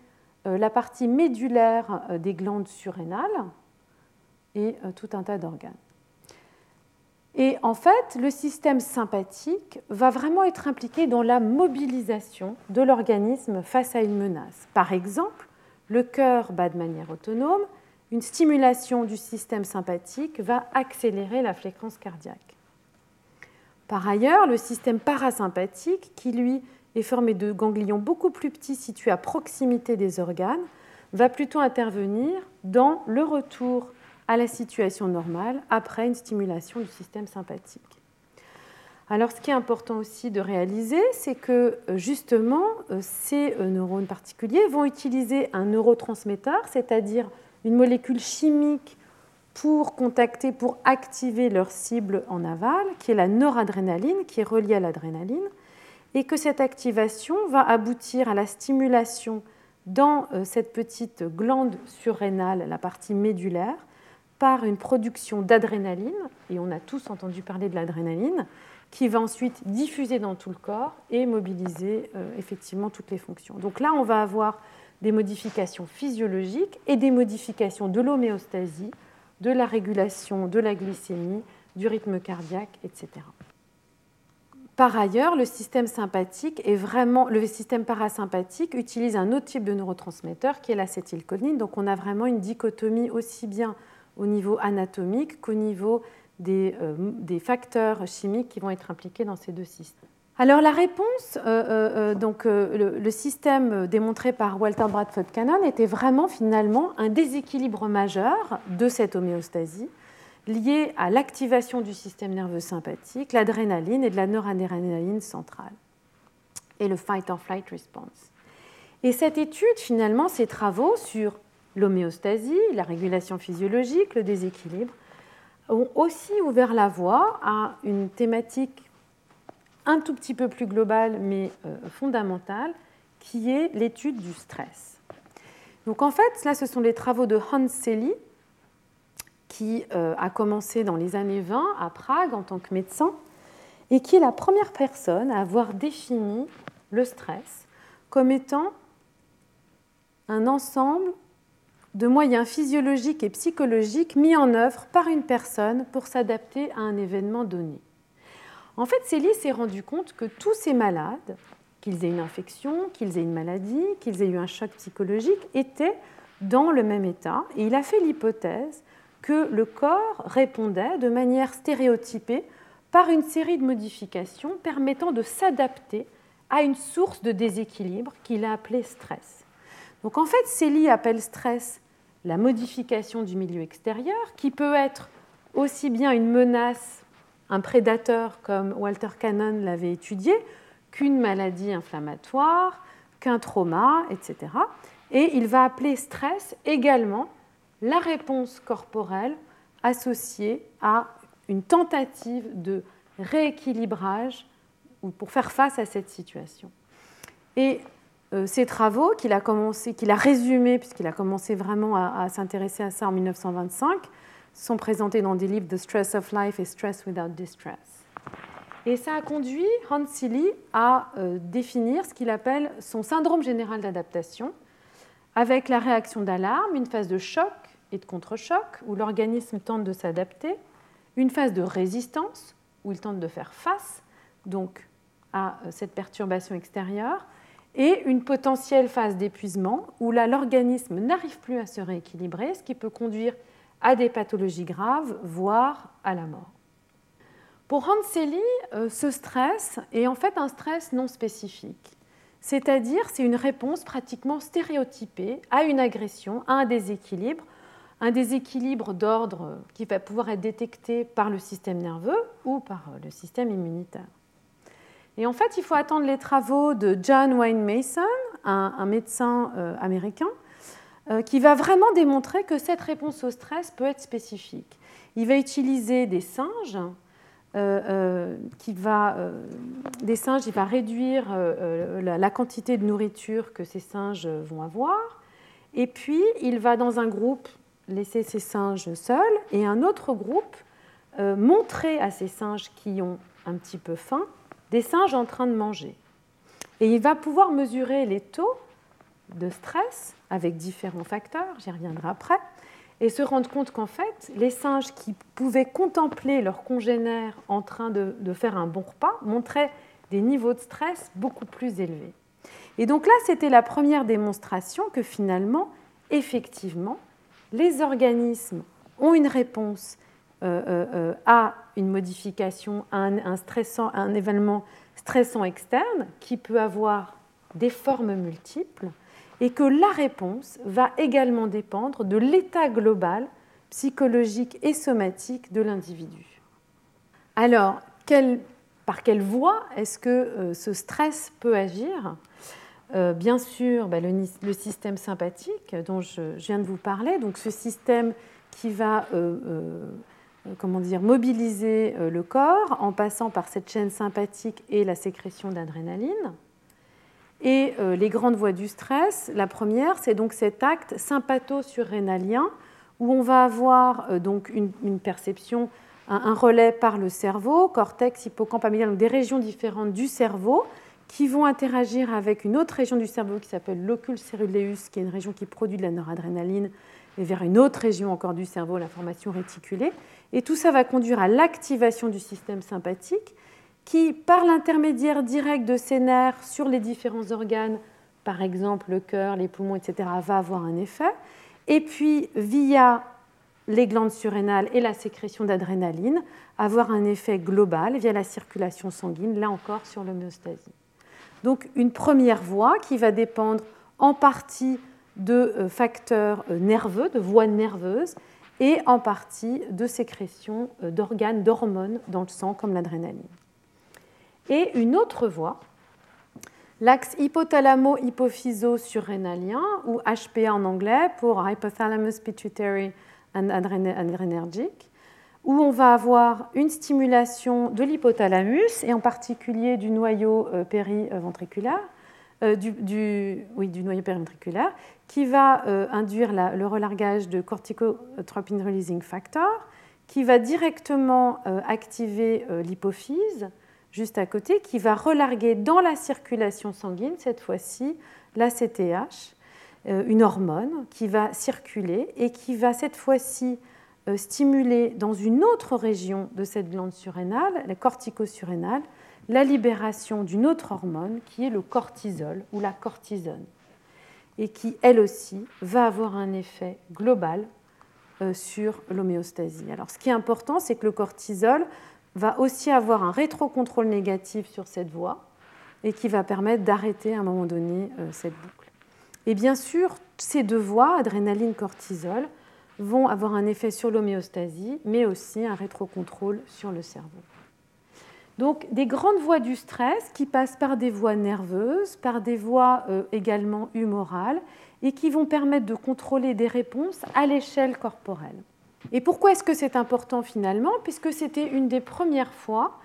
[SPEAKER 2] euh, la partie médulaire euh, des glandes surrénales et euh, tout un tas d'organes. Et en fait, le système sympathique va vraiment être impliqué dans la mobilisation de l'organisme face à une menace. Par exemple, le cœur bat de manière autonome, une stimulation du système sympathique va accélérer la fréquence cardiaque. Par ailleurs, le système parasympathique, qui lui est formé de ganglions beaucoup plus petits situés à proximité des organes, va plutôt intervenir dans le retour à la situation normale après une stimulation du système sympathique. Alors ce qui est important aussi de réaliser, c'est que justement euh, ces euh, neurones particuliers vont utiliser un neurotransmetteur, c'est-à-dire une molécule chimique pour contacter, pour activer leur cible en aval, qui est la noradrénaline, qui est reliée à l'adrénaline, et que cette activation va aboutir à la stimulation dans euh, cette petite glande surrénale, la partie médulaire, par une production d'adrénaline, et on a tous entendu parler de l'adrénaline, qui va ensuite diffuser dans tout le corps et mobiliser euh, effectivement toutes les fonctions. Donc là, on va avoir des modifications physiologiques et des modifications de l'homéostasie de la régulation de la glycémie, du rythme cardiaque, etc. Par ailleurs, le système sympathique est vraiment, le système parasympathique utilise un autre type de neurotransmetteur qui est l'acétylcholine. Donc, on a vraiment une dichotomie aussi bien au niveau anatomique qu'au niveau des, euh, des, facteurs chimiques qui vont être impliqués dans ces deux systèmes. Alors la réponse, euh, euh, donc le, système démontré par Walter Bradford Cannon était vraiment finalement un déséquilibre majeur de cette homéostasie liées à l'activation du système nerveux sympathique, l'adrénaline et de la noradrénaline centrale, et le fight-or-flight response. Et cette étude, finalement, ces travaux sur l'homéostasie, la régulation physiologique, le déséquilibre, ont aussi ouvert la voie à une thématique un tout petit peu plus globale mais euh, fondamentale, qui est l'étude du stress. Donc en fait, là, ce sont les travaux de Hans Selye, qui euh, a commencé dans les années 20 à Prague en tant que médecin, et qui est la première personne à avoir défini le stress comme étant un ensemble de moyens physiologiques et psychologiques mis en œuvre par une personne pour s'adapter à un événement donné. En fait, Célie s'est rendu compte que tous ces malades, qu'ils aient une infection, qu'ils aient une maladie, qu'ils aient eu un choc psychologique, étaient dans le même état. Et il a fait l'hypothèse que le corps répondait de manière stéréotypée par une série de modifications permettant de s'adapter à une source de déséquilibre qu'il a appelée stress. Donc en fait, Célie appelle stress la modification du milieu extérieur, qui peut être aussi bien une menace, un prédateur comme Walter Cannon l'avait étudié, qu'une maladie inflammatoire, qu'un trauma, etc. Et il va appeler stress également la réponse corporelle associée à une tentative de rééquilibrage ou pour faire face à cette situation. Et euh, ces travaux qu'il a, commencé, qu'il a résumés, puisqu'il a commencé vraiment à, s'intéresser à ça en 1925, sont présentés dans des livres The Stress of Life et Stress Without Distress. Et ça a conduit Hans Silly à euh, définir ce qu'il appelle son syndrome général d'adaptation, avec la réaction d'alarme, une phase de choc et de contre-choc, où l'organisme tente de s'adapter, une phase de résistance, où il tente de faire face donc, à euh, cette perturbation extérieure, et une potentielle phase d'épuisement où l'organisme n'arrive plus à se rééquilibrer, ce qui peut conduire à des pathologies graves, voire à la mort. Pour Hanseli, euh, ce stress est en fait un stress non spécifique, c'est-à-dire c'est une réponse pratiquement stéréotypée à une agression, à un déséquilibre, un déséquilibre d'ordre qui va pouvoir être détecté par le système nerveux ou par le système immunitaire. Et en fait, il faut attendre les travaux de John Wayne Mason, un, médecin euh, américain, euh, qui va vraiment démontrer que cette réponse au stress peut être spécifique. Il va utiliser des singes, euh, qui va, des singes, il va réduire la, la, quantité de nourriture que ces singes vont avoir, et puis il va dans un groupe laisser ces singes seuls, et un autre groupe montrer à ces singes qui ont un petit peu faim des singes en train de manger. Et il va pouvoir mesurer les taux de stress avec différents facteurs, j'y reviendrai après, et se rendre compte qu'en fait, les singes qui pouvaient contempler leurs congénères en train de, faire un bon repas montraient des niveaux de stress beaucoup plus élevés. Et donc là, c'était la première démonstration que finalement, effectivement, les organismes ont une réponse à une modification, à un, stressant, un événement stressant externe qui peut avoir des formes multiples et que la réponse va également dépendre de l'état global psychologique et somatique de l'individu. Alors, par quelle voie est-ce que ce stress peut agir? Bien sûr, bah, le, système sympathique dont je, viens de vous parler, donc ce système qui va euh, comment dire, mobiliser euh, le corps en passant par cette chaîne sympathique et la sécrétion d'adrénaline. Et euh, les grandes voies du stress, la première, c'est donc cet acte sympatho-surrénalien où on va avoir donc une, perception, un, relais par le cerveau, cortex, hippocampe, amygdale, donc des régions différentes du cerveau qui vont interagir avec une autre région du cerveau qui s'appelle l'ocul ceruleus, qui est une région qui produit de la noradrénaline, et vers une autre région encore du cerveau, l'information réticulée. Et tout ça va conduire à l'activation du système sympathique qui, par l'intermédiaire direct de ces nerfs sur les différents organes, par exemple le cœur, les poumons, etc., va avoir un effet. Et puis, via les glandes surrénales et la sécrétion d'adrénaline, avoir un effet global via la circulation sanguine, là encore sur l'homéostasie. Donc une première voie qui va dépendre en partie de euh, facteurs euh, nerveux, de voies nerveuses, et en partie de sécrétion d'organes, d'hormones dans le sang comme l'adrénaline. Et une autre voie, l'axe hypothalamo-hypophyso-surrénalien, ou HPA en anglais pour Hypothalamus Pituitary and Adrenergic, où on va avoir une stimulation de l'hypothalamus, et en particulier du noyau euh, périventriculaire, euh, du noyau périventriculaire, qui va euh, induire le relargage de corticotropin releasing factor, qui va directement activer l'hypophyse, juste à côté, qui va relarguer dans la circulation sanguine, cette fois-ci, la CTH, une hormone qui va circuler et qui va cette fois-ci euh, stimuler dans une autre région de cette glande surrénale, la corticosurrénale, la libération d'une autre hormone qui est le cortisol ou la cortisone, et qui, elle aussi, va avoir un effet global euh, sur l'homéostasie. Alors, ce qui est important, c'est que le cortisol va aussi avoir un rétrocontrôle négatif sur cette voie et qui va permettre d'arrêter à un moment donné euh, cette boucle. Et bien sûr, ces deux voies, adrénaline-cortisol, vont avoir un effet sur l'homéostasie, mais aussi un rétrocontrôle sur le cerveau. Donc des grandes voies du stress qui passent par des voies nerveuses, par des voies euh, également humorales, et qui vont permettre de contrôler des réponses à l'échelle corporelle. Et pourquoi est-ce que c'est important finalement? Puisque c'était une des premières fois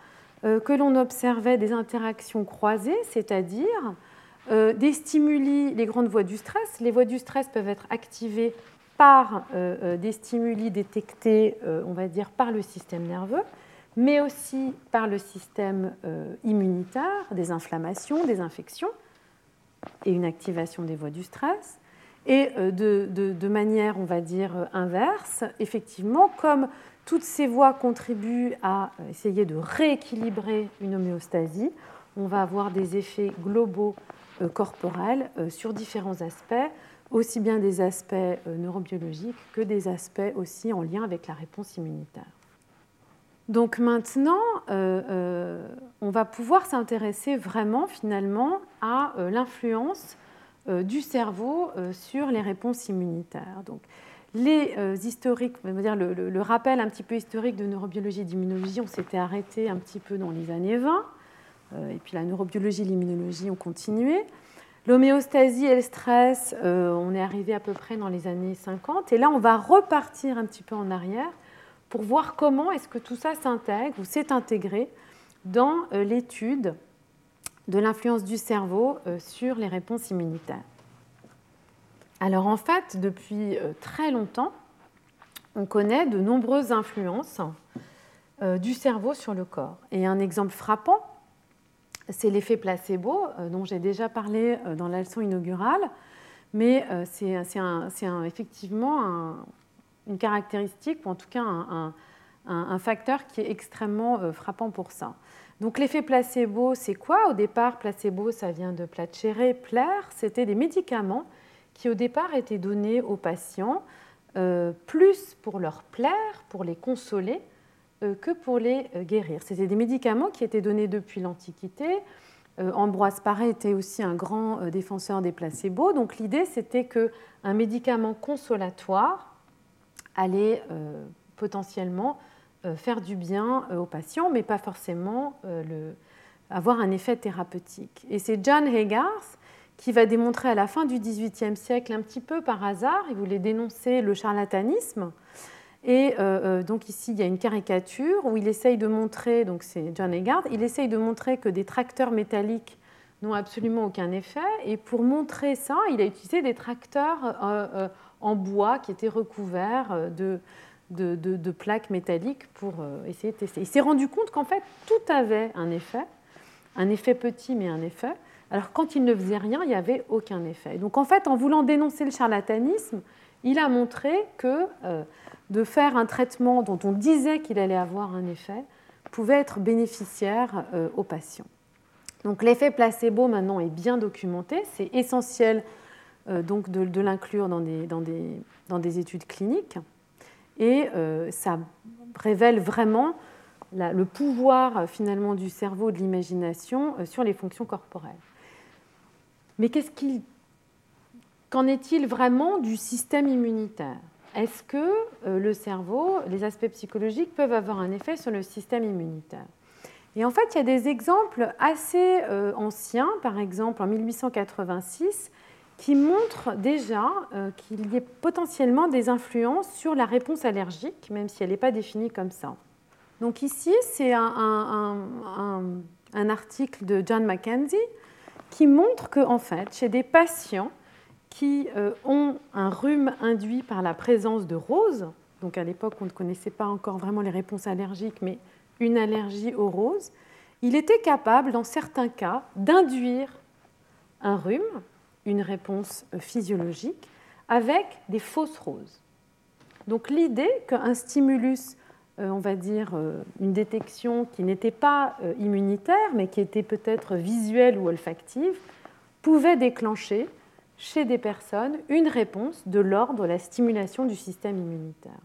[SPEAKER 2] euh, que l'on observait des interactions croisées, c'est-à-dire euh, des stimuli, les grandes voies du stress. Les voies du stress peuvent être activées par des stimuli détectés, on va dire, par le système nerveux, mais aussi par le système immunitaire, des inflammations, des infections, et une activation des voies du stress. Et de, de, manière, on va dire, inverse, effectivement, comme toutes ces voies contribuent à essayer de rééquilibrer une homéostasie, on va avoir des effets globaux corporels sur différents aspects, aussi bien des aspects euh, neurobiologiques que des aspects aussi en lien avec la réponse immunitaire. Donc maintenant, euh, euh, on va pouvoir s'intéresser vraiment finalement à l'influence du cerveau sur les réponses immunitaires. Donc, les historiques, on va dire le, rappel un petit peu historique de neurobiologie et d'immunologie, on s'était arrêté un petit peu dans les années 20, et puis la neurobiologie et l'immunologie ont continué. L'homéostasie et le stress, euh, on est arrivé à peu près dans les années 50. Et là, on va repartir un petit peu en arrière pour voir comment est-ce que tout ça s'intègre ou s'est intégré dans euh, l'étude de l'influence du cerveau euh, sur les réponses immunitaires. Alors en fait, depuis très longtemps, on connaît de nombreuses influences du cerveau sur le corps. Et un exemple frappant, c'est l'effet placebo euh, dont j'ai déjà parlé euh, dans la leçon inaugurale, mais euh, c'est effectivement une caractéristique, ou en tout cas un, facteur qui est extrêmement frappant pour ça. Donc l'effet placebo, c'est quoi? Au départ, placebo, ça vient de placere, plaire, c'était des médicaments qui au départ étaient donnés aux patients plus pour leur plaire, pour les consoler, euh, que pour les euh, guérir. C'était des médicaments qui étaient donnés depuis l'Antiquité. Euh, Ambroise Paré était aussi un grand défenseur des placebos. Donc l'idée, c'était qu'un médicament consolatoire allait potentiellement faire du bien aux patients, mais pas forcément avoir un effet thérapeutique. Et c'est John Haygarth qui va démontrer à la fin du XVIIIe siècle, un petit peu par hasard, il voulait dénoncer le charlatanisme, et euh, euh, donc ici, il y a une caricature où il essaye de montrer, donc c'est John Eggard, il essaye de montrer que des tracteurs métalliques n'ont absolument aucun effet. Et pour montrer ça, il a utilisé des tracteurs euh, en bois qui étaient recouverts de, de, plaques métalliques pour essayer de tester. Il s'est rendu compte qu'en fait, tout avait un effet, un effet petit, mais un effet. Alors quand il ne faisait rien, il n'y avait aucun effet. Donc en fait, en voulant dénoncer le charlatanisme, il a montré que de faire un traitement dont on disait qu'il allait avoir un effet pouvait être bénéficiaire euh, aux patients. Donc l'effet placebo maintenant est bien documenté, c'est essentiel euh, donc de, l'inclure dans des, dans, des, dans des, études cliniques. Et euh, ça révèle vraiment le pouvoir finalement du cerveau, de l'imagination sur les fonctions corporelles. Mais qu'est-ce qu'en est-il vraiment du système immunitaire? Est-ce que le cerveau, les aspects psychologiques peuvent avoir un effet sur le système immunitaire? Et en fait, il y a des exemples assez anciens, par exemple en 1886, qui montrent déjà qu'il y a potentiellement des influences sur la réponse allergique, même si elle n'est pas définie comme ça. Donc ici, c'est un, article de John Mackenzie qui montre que, en fait, chez des patients qui euh, ont un rhume induit par la présence de roses, donc à l'époque on ne connaissait pas encore vraiment les réponses allergiques, mais une allergie aux roses, il était capable, dans certains cas, d'induire un rhume, une réponse euh, physiologique, avec des fausses roses. Donc l'idée qu'un stimulus euh, on va dire, euh, une détection qui n'était pas immunitaire, mais qui était peut-être visuelle ou olfactive, pouvait déclencher chez des personnes une réponse de l'ordre de la stimulation du système immunitaire.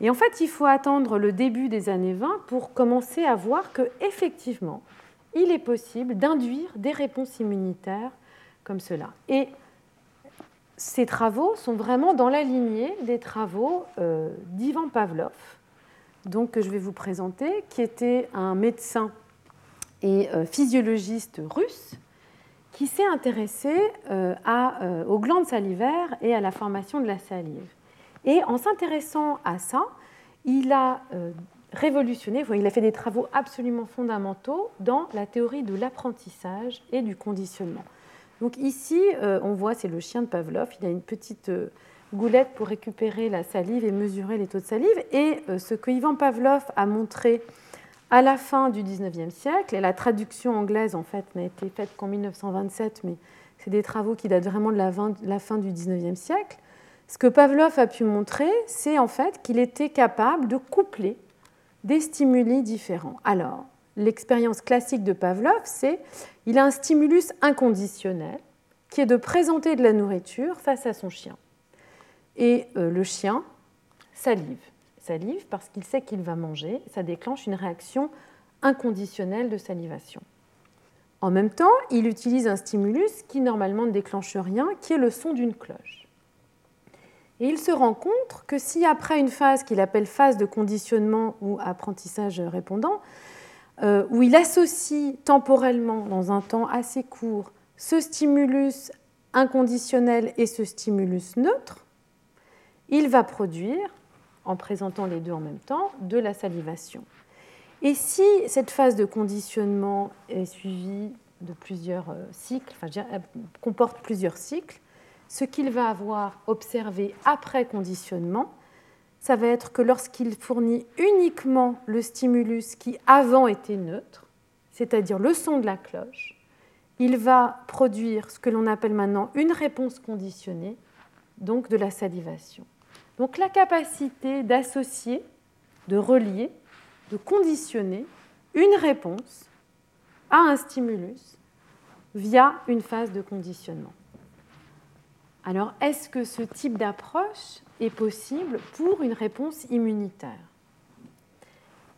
[SPEAKER 2] Et en fait, il faut attendre le début des années 20 pour commencer à voir que effectivement, il est possible d'induire des réponses immunitaires comme cela. Et ces travaux sont vraiment dans la lignée des travaux d'Ivan Pavlov, donc, que je vais vous présenter, qui était un médecin et euh, physiologiste russe qui s'est intéressé euh, euh, aux glandes salivaires et à la formation de la salive. Et en s'intéressant à ça, il a révolutionné, il a fait des travaux absolument fondamentaux dans la théorie de l'apprentissage et du conditionnement. Donc ici, on voit, c'est le chien de Pavlov, il a une petite goulette pour récupérer la salive et mesurer les taux de salive. Et euh, ce que Ivan Pavlov a montré à la fin du 19e siècle, et la traduction anglaise en fait n'a été faite qu'en 1927, mais c'est des travaux qui datent vraiment de la, fin du 19e siècle, ce que Pavlov a pu montrer, c'est en fait qu'il était capable de coupler des stimuli différents. Alors, l'expérience classique de Pavlov, c'est il a un stimulus inconditionnel qui est de présenter de la nourriture face à son chien. Et euh, le chien salive. Salive parce qu'il sait qu'il va manger. Ça déclenche une réaction inconditionnelle de salivation. En même temps, il utilise un stimulus qui normalement ne déclenche rien, qui est le son d'une cloche. Et il se rend compte que si après une phase qu'il appelle phase de conditionnement ou apprentissage répondant, où il associe temporellement, dans un temps assez court, ce stimulus inconditionnel et ce stimulus neutre, il va produire, en présentant les deux en même temps, de la salivation. Et si cette phase de conditionnement est suivie de plusieurs euh, cycles, enfin, comporte plusieurs cycles, ce qu'il va avoir observé après conditionnement, ça va être que lorsqu'il fournit uniquement le stimulus qui avant était neutre, c'est-à-dire le son de la cloche, il va produire ce que l'on appelle maintenant une réponse conditionnée, donc de la salivation. Donc la capacité d'associer, de relier, de conditionner une réponse à un stimulus via une phase de conditionnement. Alors, est-ce que ce type d'approche possible pour une réponse immunitaire.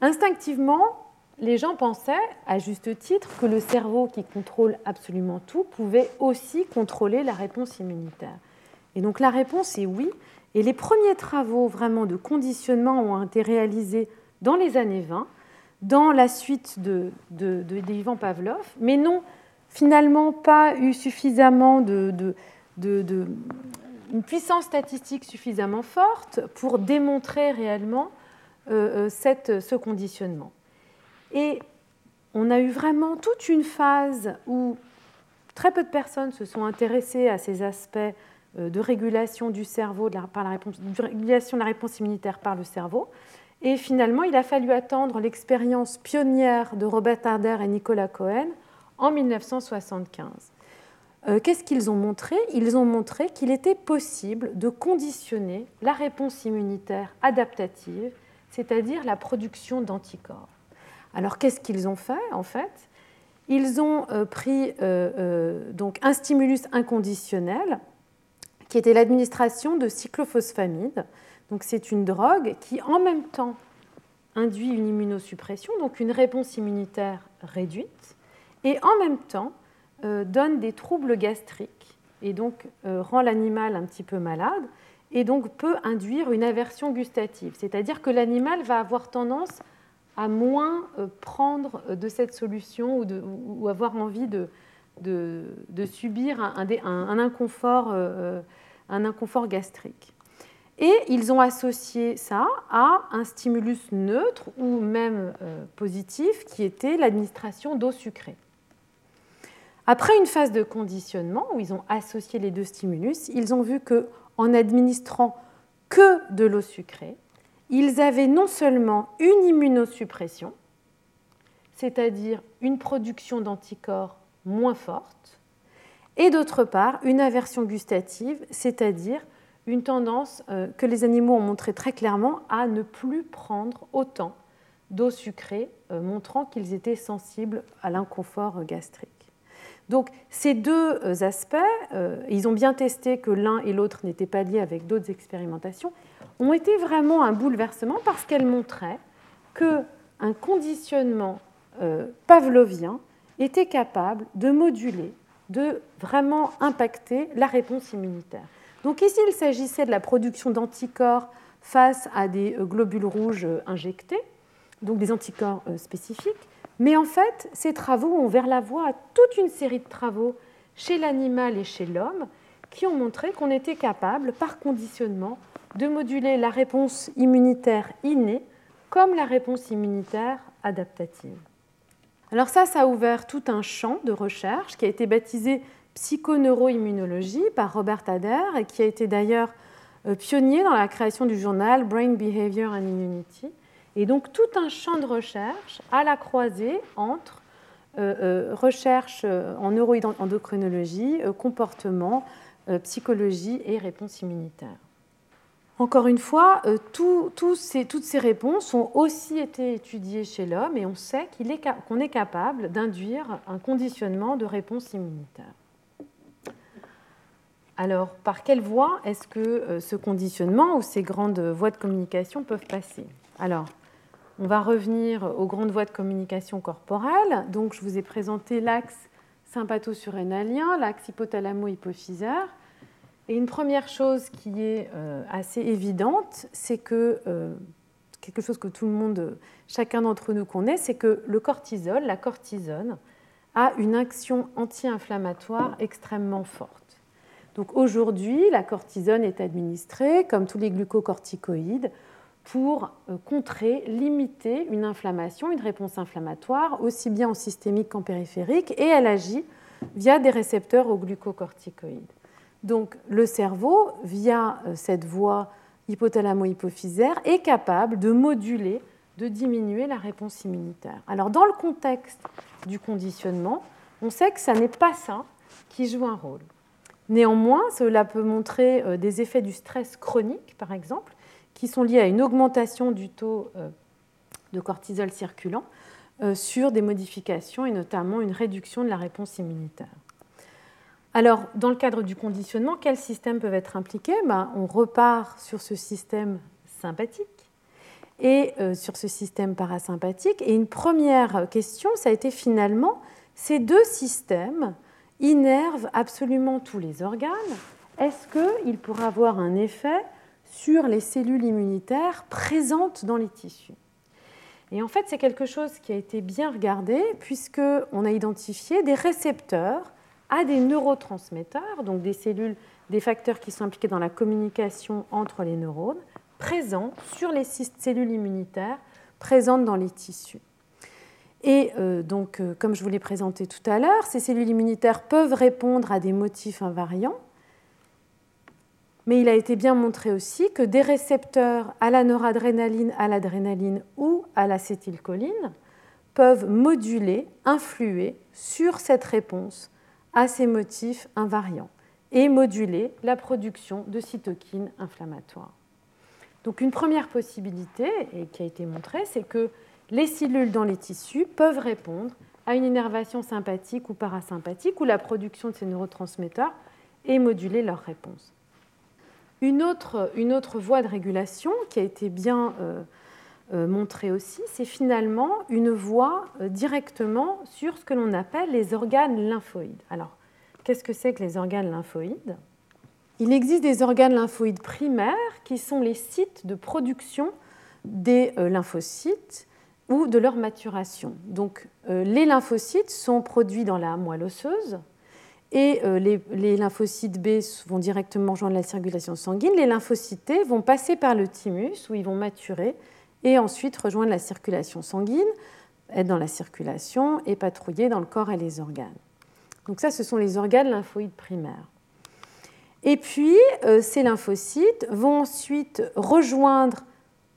[SPEAKER 2] Instinctivement, les gens pensaient, à juste titre, que le cerveau qui contrôle absolument tout pouvait aussi contrôler la réponse immunitaire. Et donc la réponse est oui, et les premiers travaux vraiment de conditionnement ont été réalisés dans les années 20, dans la suite de, d'Ivan Pavlov, mais n'ont finalement pas eu suffisamment de, une puissance statistique suffisamment forte pour démontrer réellement euh, euh, cette, ce conditionnement. Et on a eu vraiment toute une phase où très peu de personnes se sont intéressées à ces aspects euh, de régulation du cerveau, de par régulation de la réponse immunitaire par le cerveau. Et finalement, il a fallu attendre l'expérience pionnière de Robert Harder et Nicolas Cohen en 1975. Euh, qu'est-ce qu'ils ont montré? Ils ont montré qu'il était possible de conditionner la réponse immunitaire adaptative, c'est-à-dire la production d'anticorps. Alors qu'est-ce qu'ils ont fait en fait? Ils ont euh, pris donc un stimulus inconditionnel qui était l'administration de cyclophosphamide. Donc c'est une drogue qui en même temps induit une immunosuppression, donc une réponse immunitaire réduite, et en même temps euh, donne des troubles gastriques et donc euh, rend l'animal un petit peu malade et donc peut induire une aversion gustative, c'est-à-dire que l'animal va avoir tendance à moins prendre de cette solution ou, avoir envie de, subir un, inconfort, un inconfort gastrique. Et ils ont associé ça à un stimulus neutre ou même euh, positif qui était l'administration d'eau sucrée. Après une phase de conditionnement où ils ont associé les deux stimulus, ils ont vu que en administrant que de l'eau sucrée, ils avaient non seulement une immunosuppression, c'est-à-dire une production d'anticorps moins forte, et d'autre part une aversion gustative, c'est-à-dire une tendance euh, que les animaux ont montré très clairement à ne plus prendre autant d'eau sucrée, euh, montrant qu'ils étaient sensibles à l'inconfort gastrique. Donc ces deux euh, aspects, ils ont bien testé que l'un et l'autre n'étaient pas liés avec d'autres expérimentations, ont été vraiment un bouleversement parce qu'elles montraient qu'un conditionnement pavlovien était capable de moduler, de vraiment impacter la réponse immunitaire. Donc ici, il s'agissait de la production d'anticorps face à des euh, globules rouges euh, injectés, donc des anticorps euh, spécifiques. Mais en fait, ces travaux ont ouvert la voie à toute une série de travaux chez l'animal et chez l'homme qui ont montré qu'on était capable, par conditionnement, de moduler la réponse immunitaire innée comme la réponse immunitaire adaptative. Alors ça, ça a ouvert tout un champ de recherche qui a été baptisé psychoneuroimmunologie par Robert Adair et qui a été d'ailleurs euh, pionnier dans la création du journal Brain Behavior and Immunity. Et donc tout un champ de recherche à la croisée entre euh, euh, recherche en neuroendocrinologie, comportement, psychologie et réponse immunitaire. Encore une fois, toutes ces réponses ont aussi été étudiées chez l'homme et on sait qu'on est capable d'induire un conditionnement de réponse immunitaire. Alors, par quelle voie est-ce que euh, ce conditionnement ou ces grandes voies de communication peuvent passer? Alors, on va revenir aux grandes voies de communication corporelle. Donc, je vous ai présenté l'axe sympatho-surrénalien, l'axe hypothalamo-hypophysaire. Et une première chose qui est euh, assez évidente, c'est que euh, quelque chose que tout le monde, chacun d'entre nous connaît, c'est que le cortisol, la cortisone, a une action anti-inflammatoire extrêmement forte. Donc aujourd'hui, la cortisone est administrée, comme tous les glucocorticoïdes, pour euh, contrer, limiter une inflammation, une réponse inflammatoire, aussi bien en systémique qu'en périphérique, et elle agit via des récepteurs aux glucocorticoïdes. Donc le cerveau, via euh, cette voie hypothalamo-hypophysaire, est capable de moduler, de diminuer la réponse immunitaire. Alors dans le contexte du conditionnement, on sait que ce n'est pas ça qui joue un rôle. Néanmoins, cela peut montrer euh, des effets du stress chronique, par exemple, qui sont liés à une augmentation du taux euh, de cortisol circulant euh, sur des modifications et notamment une réduction de la réponse immunitaire. Alors, dans le cadre du conditionnement, quels systèmes peuvent être impliqués? Ben, On repart sur ce système sympathique et sur ce système parasympathique. Et une première question, ça a été finalement ces deux systèmes innerve absolument tous les organes, est-ce qu'il pourra avoir un effet sur les cellules immunitaires présentes dans les tissus Et en fait, c'est quelque chose qui a été bien regardé puisqu'on a identifié des récepteurs à des neurotransmetteurs, donc des cellules, des facteurs qui sont impliqués dans la communication entre les neurones, présents sur les cellules immunitaires présentes dans les tissus. Et euh, donc, euh, comme je vous l'ai présenté tout à l'heure, ces cellules immunitaires peuvent répondre à des motifs invariants, mais il a été bien montré aussi que des récepteurs à la noradrénaline, à l'adrénaline ou à l'acétylcholine peuvent moduler, influer sur cette réponse à ces motifs invariants et moduler la production de cytokines inflammatoires. Donc une première possibilité, et qui a été montrée, c'est que les cellules dans les tissus peuvent répondre à une innervation sympathique ou parasympathique ou la production de ces neurotransmetteurs et moduler leur réponse. Une autre, voie de régulation qui a été bien euh, euh, montrée aussi, c'est finalement une voie euh, directement sur ce que l'on appelle les organes lymphoïdes. Alors, qu'est-ce que c'est que les organes lymphoïdes? Il existe des organes lymphoïdes primaires qui sont les sites de production des lymphocytes ou de leur maturation. Donc les lymphocytes sont produits dans la moelle osseuse et euh, les, lymphocytes B vont directement joindre la circulation sanguine. Les lymphocytes T vont passer par le thymus où ils vont maturer et ensuite rejoindre la circulation sanguine, être dans la circulation et patrouiller dans le corps et les organes. Donc ça, ce sont les organes lymphoïdes primaires. Et puis, euh, ces lymphocytes vont ensuite rejoindre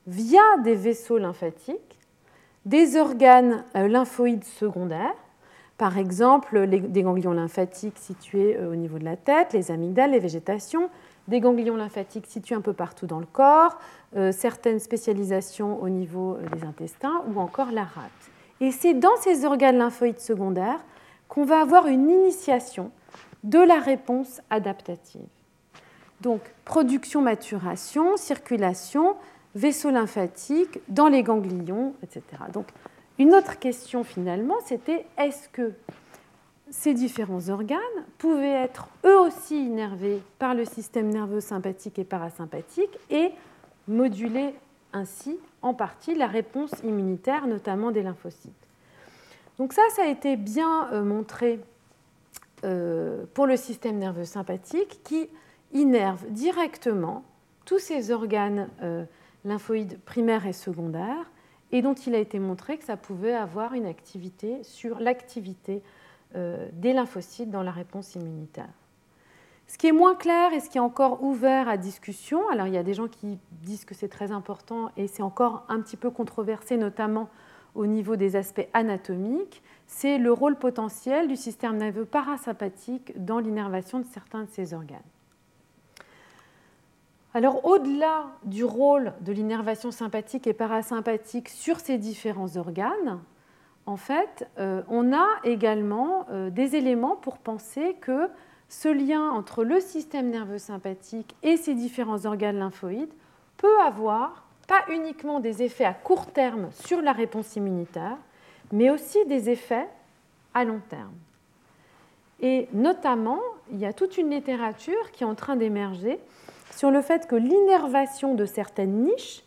[SPEAKER 2] via des vaisseaux lymphatiques des organes euh, lymphoïdes secondaires, par exemple des ganglions lymphatiques situés euh, au niveau de la tête, les amygdales, les végétations, des ganglions lymphatiques situés un peu partout dans le corps, certaines spécialisations au niveau des intestins ou encore la rate. Et c'est dans ces organes lymphoïdes secondaires qu'on va avoir une initiation de la réponse adaptative. Donc, production, maturation, circulation, vaisseau lymphatique dans les ganglions, etc. Donc, une autre question finalement, c'était est-ce que ces différents organes pouvaient être eux aussi innervés par le système nerveux sympathique et parasympathique et moduler ainsi en partie la réponse immunitaire, notamment des lymphocytes? Donc ça, ça a été bien euh, montré euh, pour le système nerveux sympathique qui innerve directement tous ces organes euh, lymphoïdes primaires et secondaires et dont il a été montré que ça pouvait avoir une activité sur l'activité des lymphocytes dans la réponse immunitaire. Ce qui est moins clair et ce qui est encore ouvert à discussion, alors il y a des gens qui disent que c'est très important et c'est encore un petit peu controversé, notamment au niveau des aspects anatomiques, c'est le rôle potentiel du système nerveux parasympathique dans l'innervation de certains de ces organes. Alors au-delà du rôle de l'innervation sympathique et parasympathique sur ces différents organes, en fait, euh, on a également euh, des éléments pour penser que ce lien entre le système nerveux sympathique et ces différents organes lymphoïdes peut avoir pas uniquement des effets à court terme sur la réponse immunitaire, mais aussi des effets à long terme. Et notamment, il y a toute une littérature qui est en train d'émerger sur le fait que l'innervation de certaines niches,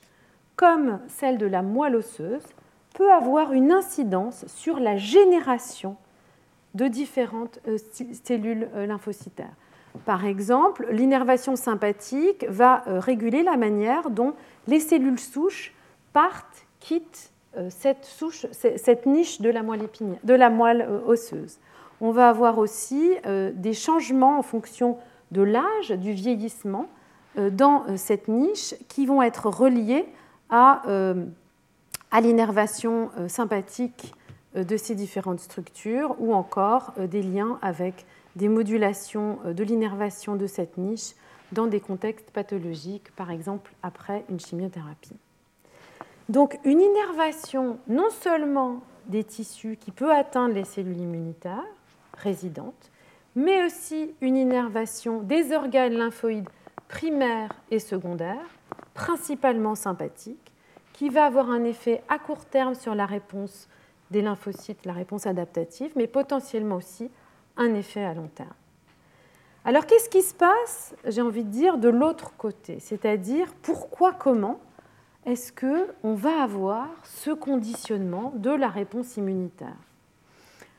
[SPEAKER 2] comme celle de la moelle osseuse, peut avoir une incidence sur la génération de différentes euh, cellules euh, lymphocytaires. Par exemple, l'innervation sympathique va euh, réguler la manière dont les cellules souches partent, quittent cette, niche de la moelle, de la moelle osseuse. On va avoir aussi des changements en fonction de l'âge, du vieillissement dans cette niche qui vont être reliés à, à l'innervation sympathique euh, de ces différentes structures ou encore euh, des liens avec des modulations euh, de l'innervation de cette niche dans des contextes pathologiques, par exemple après une chimiothérapie. Donc une innervation non seulement des tissus qui peut atteindre les cellules immunitaires résidentes, mais aussi une innervation des organes lymphoïdes primaires et secondaires, principalement sympathiques, qui va avoir un effet à court terme sur la réponse des lymphocytes, la réponse adaptative, mais potentiellement aussi un effet à long terme. Alors qu'est-ce qui se passe, j'ai envie de dire, de l'autre côté? C'est-à-dire pourquoi, comment est-ce qu'on va avoir ce conditionnement de la réponse immunitaire?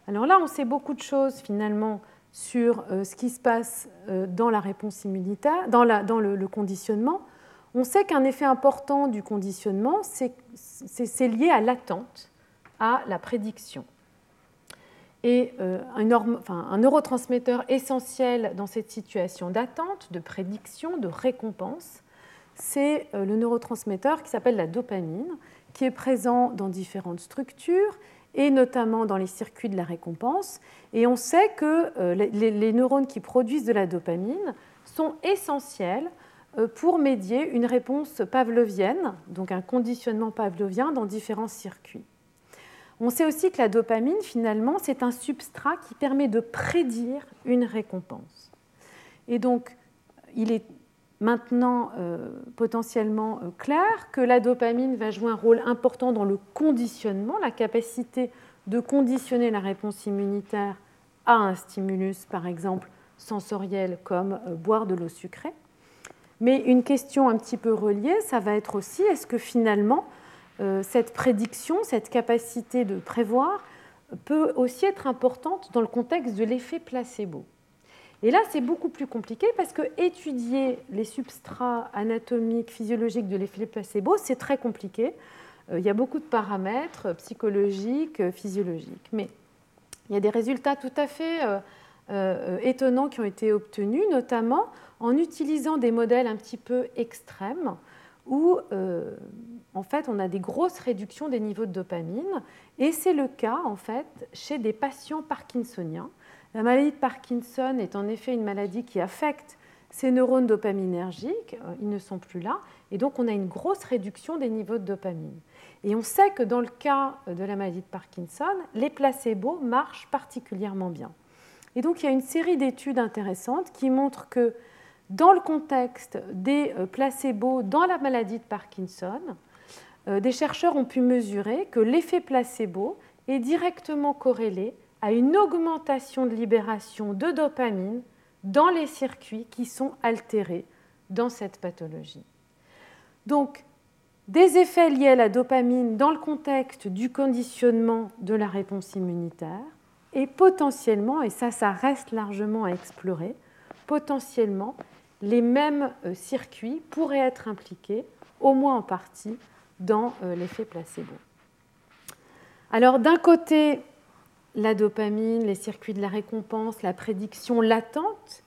[SPEAKER 2] Alors là, on sait beaucoup de choses finalement sur euh, ce qui se passe euh, dans la réponse immunitaire, dans, le, conditionnement. On sait qu'un effet important du conditionnement, c'est lié à l'attente à la prédiction. Et euh, un, neurotransmetteur essentiel dans cette situation d'attente, de prédiction, de récompense, c'est le neurotransmetteur qui s'appelle la dopamine, qui est présent dans différentes structures et notamment dans les circuits de la récompense. Et on sait que euh, les, neurones qui produisent de la dopamine sont essentiels pour médier une réponse pavlovienne, donc un conditionnement pavlovien dans différents circuits. On sait aussi que la dopamine, finalement, c'est un substrat qui permet de prédire une récompense. Et donc, il est maintenant euh, potentiellement euh, clair que la dopamine va jouer un rôle important dans le conditionnement, la capacité de conditionner la réponse immunitaire à un stimulus, par exemple, sensorielles comme boire de l'eau sucrée. Mais une question un petit peu reliée, ça va être aussi est-ce que finalement cette prédiction, cette capacité de prévoir, peut aussi être importante dans le contexte de l'effet placebo? Et là, c'est beaucoup plus compliqué parce que étudier les substrats anatomiques, physiologiques de l'effet placebo, c'est très compliqué. Euh, il y a beaucoup de paramètres psychologiques, euh, physiologiques. Mais il y a des résultats tout à fait euh, étonnants qui ont été obtenus, notamment en utilisant des modèles un petit peu extrêmes où en fait on a des grosses réductions des niveaux de dopamine et c'est le cas en fait chez des patients parkinsoniens. La maladie de Parkinson est en effet une maladie qui affecte ces neurones dopaminergiques, ils ne sont plus là, et donc on a une grosse réduction des niveaux de dopamine. Et on sait que dans le cas de la maladie de Parkinson, les placebos marchent particulièrement bien. Et donc il y a une série d'études intéressantes qui montrent que dans le contexte des euh, placebos dans la maladie de Parkinson, euh, des chercheurs ont pu mesurer que l'effet placebo est directement corrélé à une augmentation de libération de dopamine dans les circuits qui sont altérés dans cette pathologie. Donc, des effets liés à la dopamine dans le contexte du conditionnement de la réponse immunitaire et potentiellement, et ça, ça reste largement à explorer, potentiellement, les mêmes euh, circuits pourraient être impliqués, au moins en partie, dans euh, l'effet placebo. Alors d'un côté, la dopamine, les circuits de la récompense, la prédiction latente.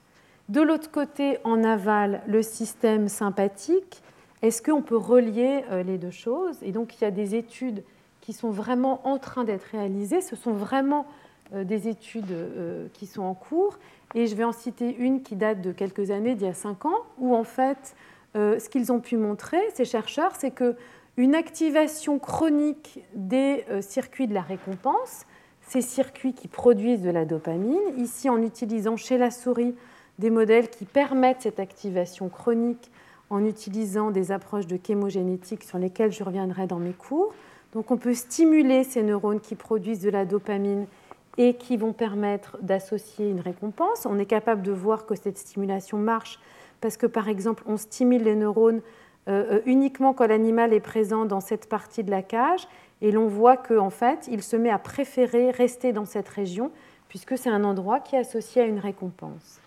[SPEAKER 2] De l'autre côté, en aval, le système sympathique est-ce qu'on peut relier euh, les deux choses? Et donc, il y a des études qui sont vraiment en train d'être réalisées. Ce sont vraiment euh, des études euh, qui sont en cours. Et je vais en citer une qui date de quelques années, d'il y a cinq ans, où en fait, ce qu'ils ont pu montrer, ces chercheurs, c'est qu'une activation chronique des circuits de la récompense, ces circuits qui produisent de la dopamine, ici en utilisant chez la souris des modèles qui permettent cette activation chronique en utilisant des approches de chémogénétique sur lesquelles je reviendrai dans mes cours. Donc on peut stimuler ces neurones qui produisent de la dopamine et qui vont permettre d'associer une récompense. On est capable de voir que cette stimulation marche parce que par exemple on stimule les neurones euh, euh, uniquement quand l'animal est présent dans cette partie de la cage et l'on voit qu'en fait il se met à préférer rester dans cette région puisque c'est un endroit qui est associé à une récompense.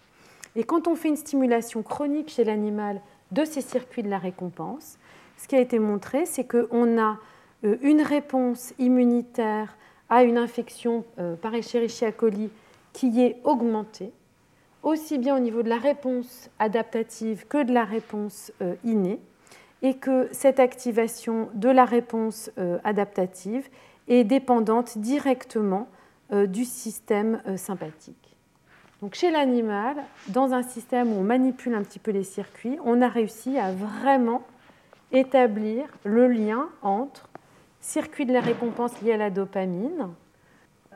[SPEAKER 2] Et quand on fait une stimulation chronique chez l'animal de ces circuits de la récompense, ce qui a été montré, c'est qu'on a euh, une réponse immunitaire à une infection euh, par Escherichia coli qui est augmentée, aussi bien au niveau de la réponse adaptative que de la réponse euh, innée, et que cette activation de la réponse adaptative est dépendante directement du système sympathique. Donc chez l'animal, dans un système où on manipule un petit peu les circuits, on a réussi à vraiment établir le lien entre circuit de la récompense lié à la dopamine,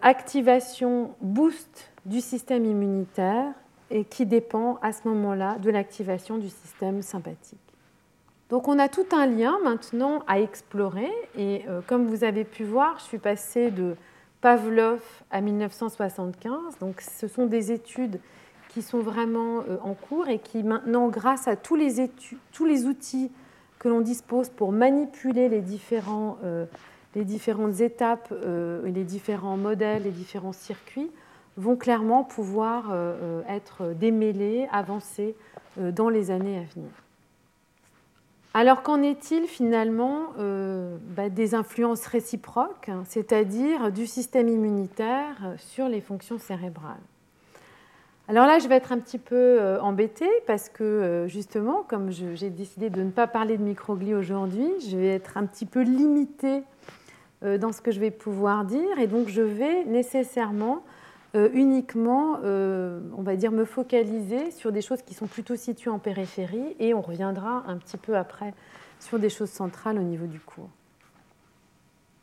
[SPEAKER 2] activation boost du système immunitaire et qui dépend à ce moment-là de l'activation du système sympathique. Donc on a tout un lien maintenant à explorer et euh, comme vous avez pu voir, je suis passée de Pavlov à 1975. Donc, ce sont des études qui sont vraiment euh, en cours et qui maintenant, grâce à tous les, tous les outils que l'on dispose pour manipuler les, euh, les différentes étapes, les différents modèles, les différents circuits, vont clairement pouvoir être démêlés, avancés dans les années à venir. Alors qu'en est-il finalement euh, bah, des influences réciproques, hein, c'est-à-dire du système immunitaire sur les fonctions cérébrales? Alors là, je vais être un petit peu euh, embêtée parce que euh, justement, comme j'ai décidé de ne pas parler de microglies aujourd'hui, je vais être un petit peu limitée dans ce que je vais pouvoir dire. Et donc je vais nécessairement uniquement, on va dire, me focaliser sur des choses qui sont plutôt situées en périphérie et on reviendra un petit peu après sur des choses centrales au niveau du cours.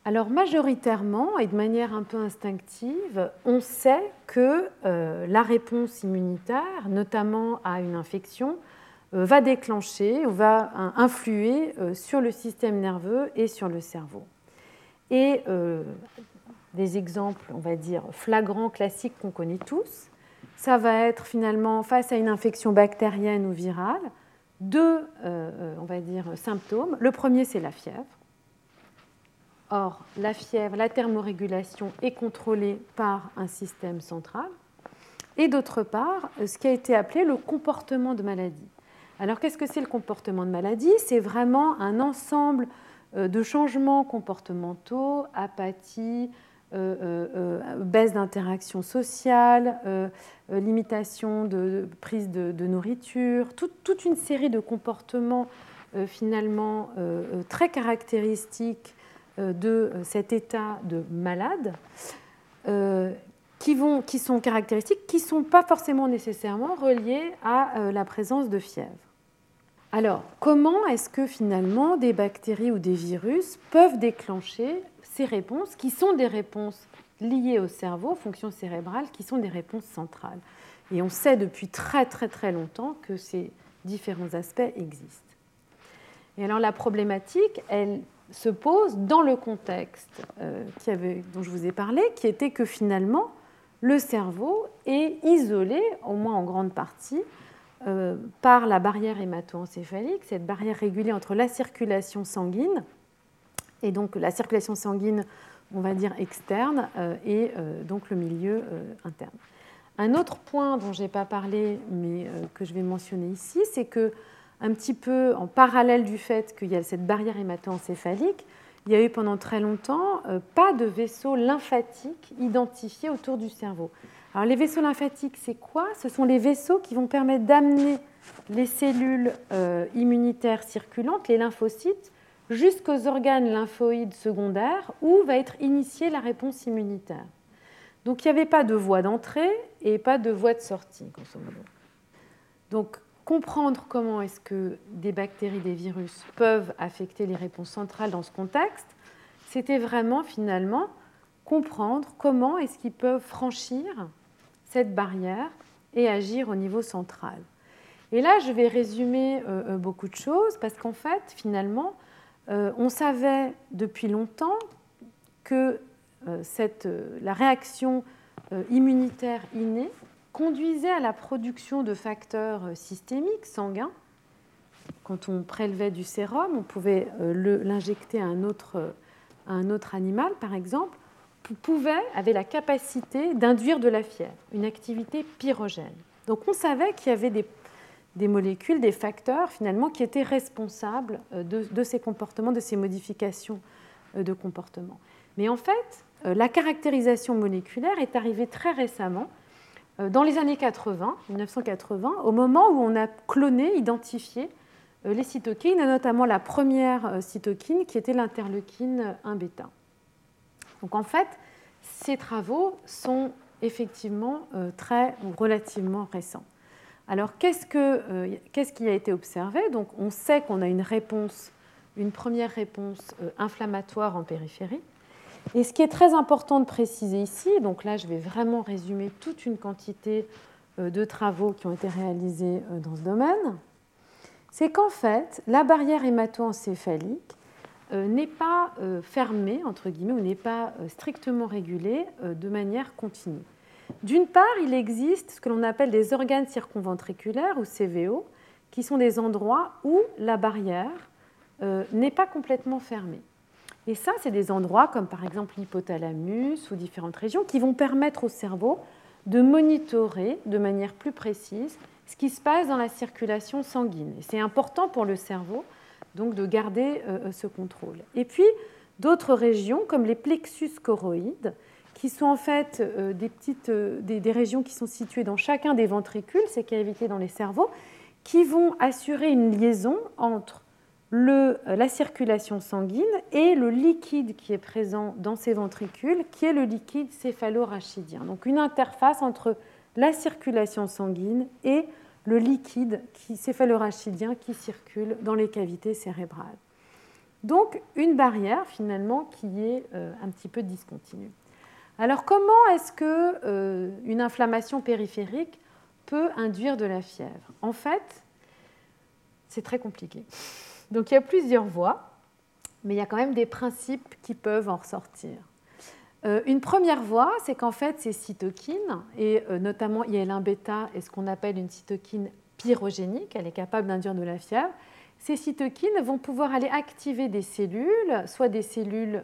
[SPEAKER 2] Alors majoritairement et de manière un peu instinctive, on sait que euh, la réponse immunitaire, notamment à une infection, euh, va déclencher ou va influer euh, sur le système nerveux et sur le cerveau. Et des exemples, on va dire, flagrants, classiques qu'on connaît tous, ça va être finalement face à une infection bactérienne ou virale, deux, on va dire, symptômes. Le premier, c'est la fièvre. Or, la fièvre, la thermorégulation est contrôlée par un système central. Et d'autre part, ce qui a été appelé le comportement de maladie. Alors, qu'est-ce que c'est le comportement de maladie? C'est vraiment un ensemble euh, de changements comportementaux, apathie, euh, euh, baisse d'interaction sociale, limitation de, prise de, nourriture, toute une série de comportements finalement très caractéristiques euh, de cet état de malade euh, qui, qui sont caractéristiques, qui ne sont pas forcément nécessairement reliées à euh, la présence de fièvre. Alors, comment est-ce que finalement des bactéries ou des virus peuvent déclencher réponses qui sont des réponses liées au cerveau, fonctions cérébrales, qui sont des réponses centrales Et on sait depuis très très très longtemps que ces différents aspects existent. Et alors la problématique, elle se pose dans le contexte euh, dont je vous ai parlé, qui était que finalement, le cerveau est isolé, au moins en grande partie, euh, par la barrière hémato-encéphalique, cette barrière régulée entre la circulation sanguine, et donc la circulation sanguine, on va dire externe, euh, et donc le milieu interne. Un autre point dont je n'ai pas parlé, mais que je vais mentionner ici, c'est que un petit peu en parallèle du fait qu'il y a cette barrière hémato-encéphalique, il y a eu pendant très longtemps euh, pas de vaisseaux lymphatiques identifiés autour du cerveau. Alors les vaisseaux lymphatiques, c'est quoi? Ce sont les vaisseaux qui vont permettre d'amener les cellules euh, immunitaires circulantes, les lymphocytes, jusqu'aux organes lymphoïdes secondaires où va être initiée la réponse immunitaire. Donc il n'y avait pas de voie d'entrée et pas de voie de sortie, grosso modo. Donc comprendre comment est-ce que des bactéries, des virus peuvent affecter les réponses centrales dans ce contexte, c'était vraiment finalement comprendre comment est-ce qu'ils peuvent franchir cette barrière et agir au niveau central. Et là, je vais résumer euh, euh, beaucoup de choses parce qu'en fait, finalement, on savait depuis longtemps que cette, la réaction immunitaire innée conduisait à la production de facteurs euh, systémiques sanguins. Quand on prélevait du sérum, on pouvait euh, l'injecter à, un autre, euh, à un autre animal, par exemple, pouvait, avait la capacité d'induire de la fièvre, une activité pyrogène. Donc on savait qu'il y avait des, des, molécules, des facteurs finalement qui étaient responsables de, de, ces comportements, de ces modifications de comportement. Mais en fait, la caractérisation moléculaire est arrivée très récemment euh, dans les années 80, 1980, au moment où on a cloné, identifié euh, les cytokines, et notamment la première euh, cytokine qui était l'interleukine 1-bêta. Donc en fait, ces travaux sont effectivement très ou relativement récents. Alors qu'est-ce, qu'est-ce qui a été observé? Donc on sait qu'on a une réponse, une première réponse inflammatoire en périphérie. Et ce qui est très important de préciser ici, donc là je vais vraiment résumer toute une quantité euh, de travaux qui ont été réalisés euh, dans ce domaine, c'est qu'en fait la barrière hémato-encéphalique euh, n'est pas fermée, entre guillemets, ou n'est pas strictement régulée de manière continue. D'une part, il existe ce que l'on appelle des organes circonventriculaires ou CVO, qui sont des endroits où la barrière n'est pas complètement fermée. Et ça, c'est des endroits comme par exemple l'hypothalamus ou différentes régions qui vont permettre au cerveau de monitorer de manière plus précise ce qui se passe dans la circulation sanguine. Et c'est important pour le cerveau donc de garder euh, euh, ce contrôle. Et puis d'autres régions comme les plexus choroïdes qui sont en fait euh, des, petites, des, des, régions qui sont situées dans chacun des ventricules, ces cavités dans les cerveaux, qui vont assurer une liaison entre le, la circulation sanguine et le liquide qui est présent dans ces ventricules, qui est le liquide céphalorachidien. Donc une interface entre la circulation sanguine et le liquide qui, céphalorachidien qui circule dans les cavités cérébrales. Donc une barrière finalement qui est euh, un petit peu discontinue. Alors comment est-ce que euh, une inflammation périphérique peut induire de la fièvre? En fait, c'est très compliqué. Donc il y a plusieurs voies, mais il y a quand même des principes qui peuvent en ressortir. Euh, une première voie, c'est qu'en fait, ces cytokines, et euh, notamment IL-1 est ce qu'on appelle une cytokine pyrogénique, elle est capable d'induire de la fièvre, ces cytokines vont pouvoir aller activer des cellules, soit des cellules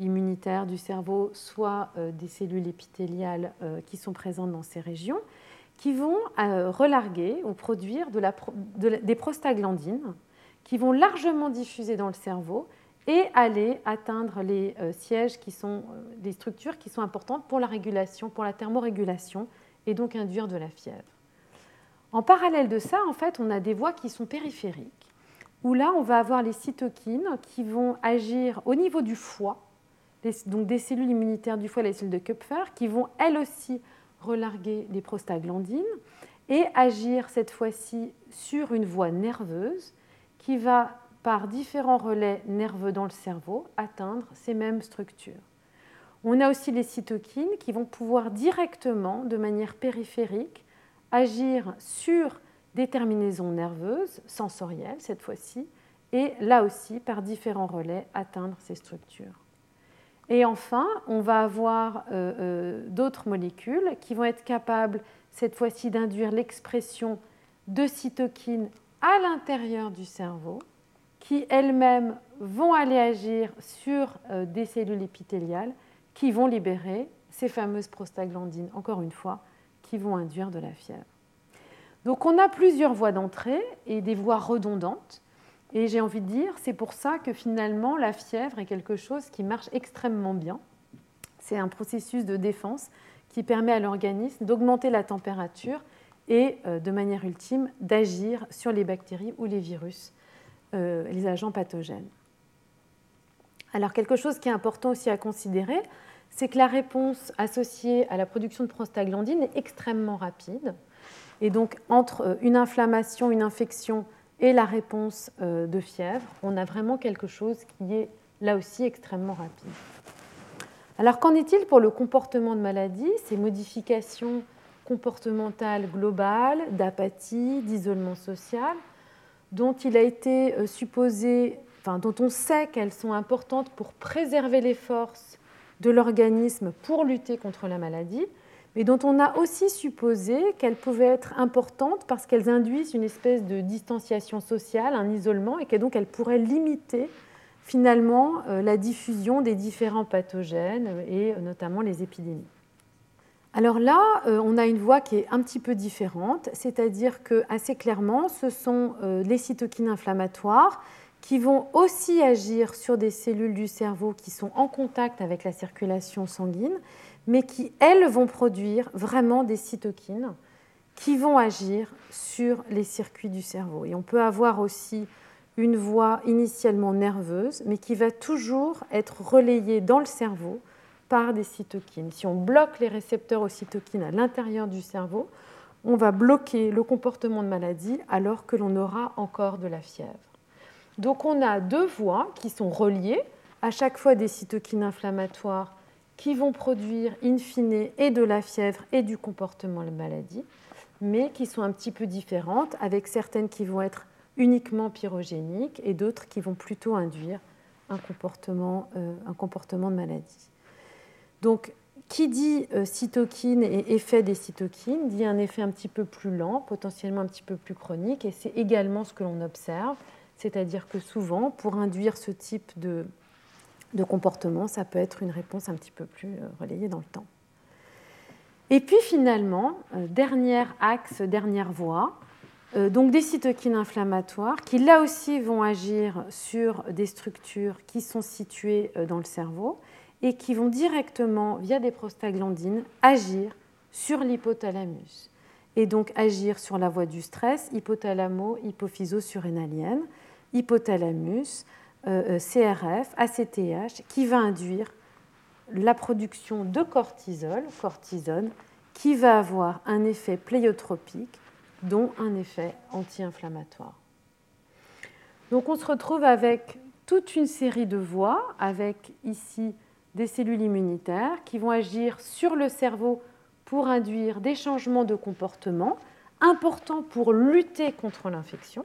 [SPEAKER 2] euh, immunitaires du cerveau, soit des cellules épithéliales qui sont présentes dans ces régions, qui vont relarguer ou produire des prostaglandines qui vont largement diffuser dans le cerveau et aller atteindre les euh, sièges qui sont euh, des structures qui sont importantes pour la régulation, pour la thermorégulation et donc induire de la fièvre. En parallèle de ça, en fait, on a des voies qui sont périphériques, où là, on va avoir les cytokines qui vont agir au niveau du foie, donc des cellules immunitaires du foie, les cellules de Kupfer, qui vont elles aussi relarguer les prostaglandines et agir cette fois-ci sur une voie nerveuse qui va par différents relais nerveux dans le cerveau, atteindre ces mêmes structures. On a aussi les cytokines qui vont pouvoir directement, de manière périphérique, agir sur des terminaisons nerveuses, sensorielles cette fois-ci, et là aussi, par différents relais, atteindre ces structures. Et enfin, on va avoir euh, euh, d'autres molécules qui vont être capables, cette fois-ci, d'induire l'expression de cytokines à l'intérieur du cerveau, qui elles-mêmes vont aller agir sur euh, des cellules épithéliales qui vont libérer ces fameuses prostaglandines, encore une fois, qui vont induire de la fièvre. Donc on a plusieurs voies d'entrée et des voies redondantes. Et j'ai envie de dire, c'est pour ça que finalement la fièvre est quelque chose qui marche extrêmement bien. C'est un processus de défense qui permet à l'organisme d'augmenter la température et euh, de manière ultime d'agir sur les bactéries ou les virus euh, les agents pathogènes. Alors quelque chose qui est important aussi à considérer, c'est que la réponse associée à la production de prostaglandine est extrêmement rapide. Et donc entre euh, une inflammation, une infection et la réponse euh, de fièvre, on a vraiment quelque chose qui est là aussi extrêmement rapide. Alors qu'en est-il pour le comportement de maladie, ces modifications comportementales globales, d'apathie, d'isolement social dont il a été euh, supposé, enfin, dont on sait qu'elles sont importantes pour préserver les forces de l'organisme pour lutter contre la maladie, mais dont on a aussi supposé qu'elles pouvaient être importantes parce qu'elles induisent une espèce de distanciation sociale, un isolement, et que donc elles pourraient limiter finalement euh, la diffusion des différents pathogènes et euh, notamment les épidémies. Alors là, euh, on a une voie qui est un petit peu différente, c'est-à-dire que assez clairement, ce sont les cytokines inflammatoires qui vont aussi agir sur des cellules du cerveau qui sont en contact avec la circulation sanguine, mais qui, elles, vont produire vraiment des cytokines qui vont agir sur les circuits du cerveau. Et on peut avoir aussi une voie initialement nerveuse, mais qui va toujours être relayée dans le cerveau par des cytokines. Si on bloque les récepteurs aux cytokines à l'intérieur du cerveau, on va bloquer le comportement de maladie alors que l'on aura encore de la fièvre. Donc on a deux voies qui sont reliées, à chaque fois des cytokines inflammatoires qui vont produire in fine et de la fièvre et du comportement de maladie, mais qui sont un petit peu différentes, avec certaines qui vont être uniquement pyrogéniques et d'autres qui vont plutôt induire un comportement, euh, de maladie. Donc, qui dit euh, cytokine et effet des cytokines dit un effet un petit peu plus lent, potentiellement un petit peu plus chronique, et c'est également ce que l'on observe, c'est-à-dire que souvent, pour induire ce type de, comportement, ça peut être une réponse un petit peu plus euh, relayée dans le temps. Et puis finalement, euh, dernier axe, dernière voie, donc des cytokines inflammatoires qui là aussi vont agir sur des structures qui sont situées dans le cerveau et qui vont directement, via des prostaglandines, agir sur l'hypothalamus et donc agir sur la voie du stress, hypothalamo-hypophyso-surrénalienne, hypothalamus, euh, euh, CRF, ACTH, qui va induire la production de cortisol, cortisone, qui va avoir un effet pléiotropique, dont un effet anti-inflammatoire. Donc on se retrouve avec toute une série de voies, avec ici des cellules immunitaires qui vont agir sur le cerveau pour induire des changements de comportement importants pour lutter contre l'infection,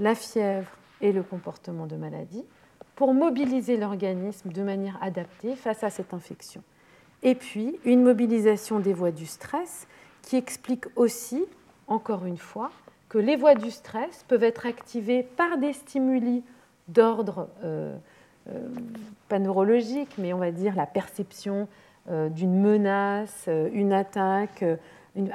[SPEAKER 2] la fièvre et le comportement de maladie, pour mobiliser l'organisme de manière adaptée face à cette infection. Et puis, une mobilisation des voies du stress qui explique aussi, encore une fois, que les voies du stress peuvent être activées par des stimuli d'ordre euh, euh, pas neurologique, mais on va dire la perception euh, d'une menace, une attaque, une,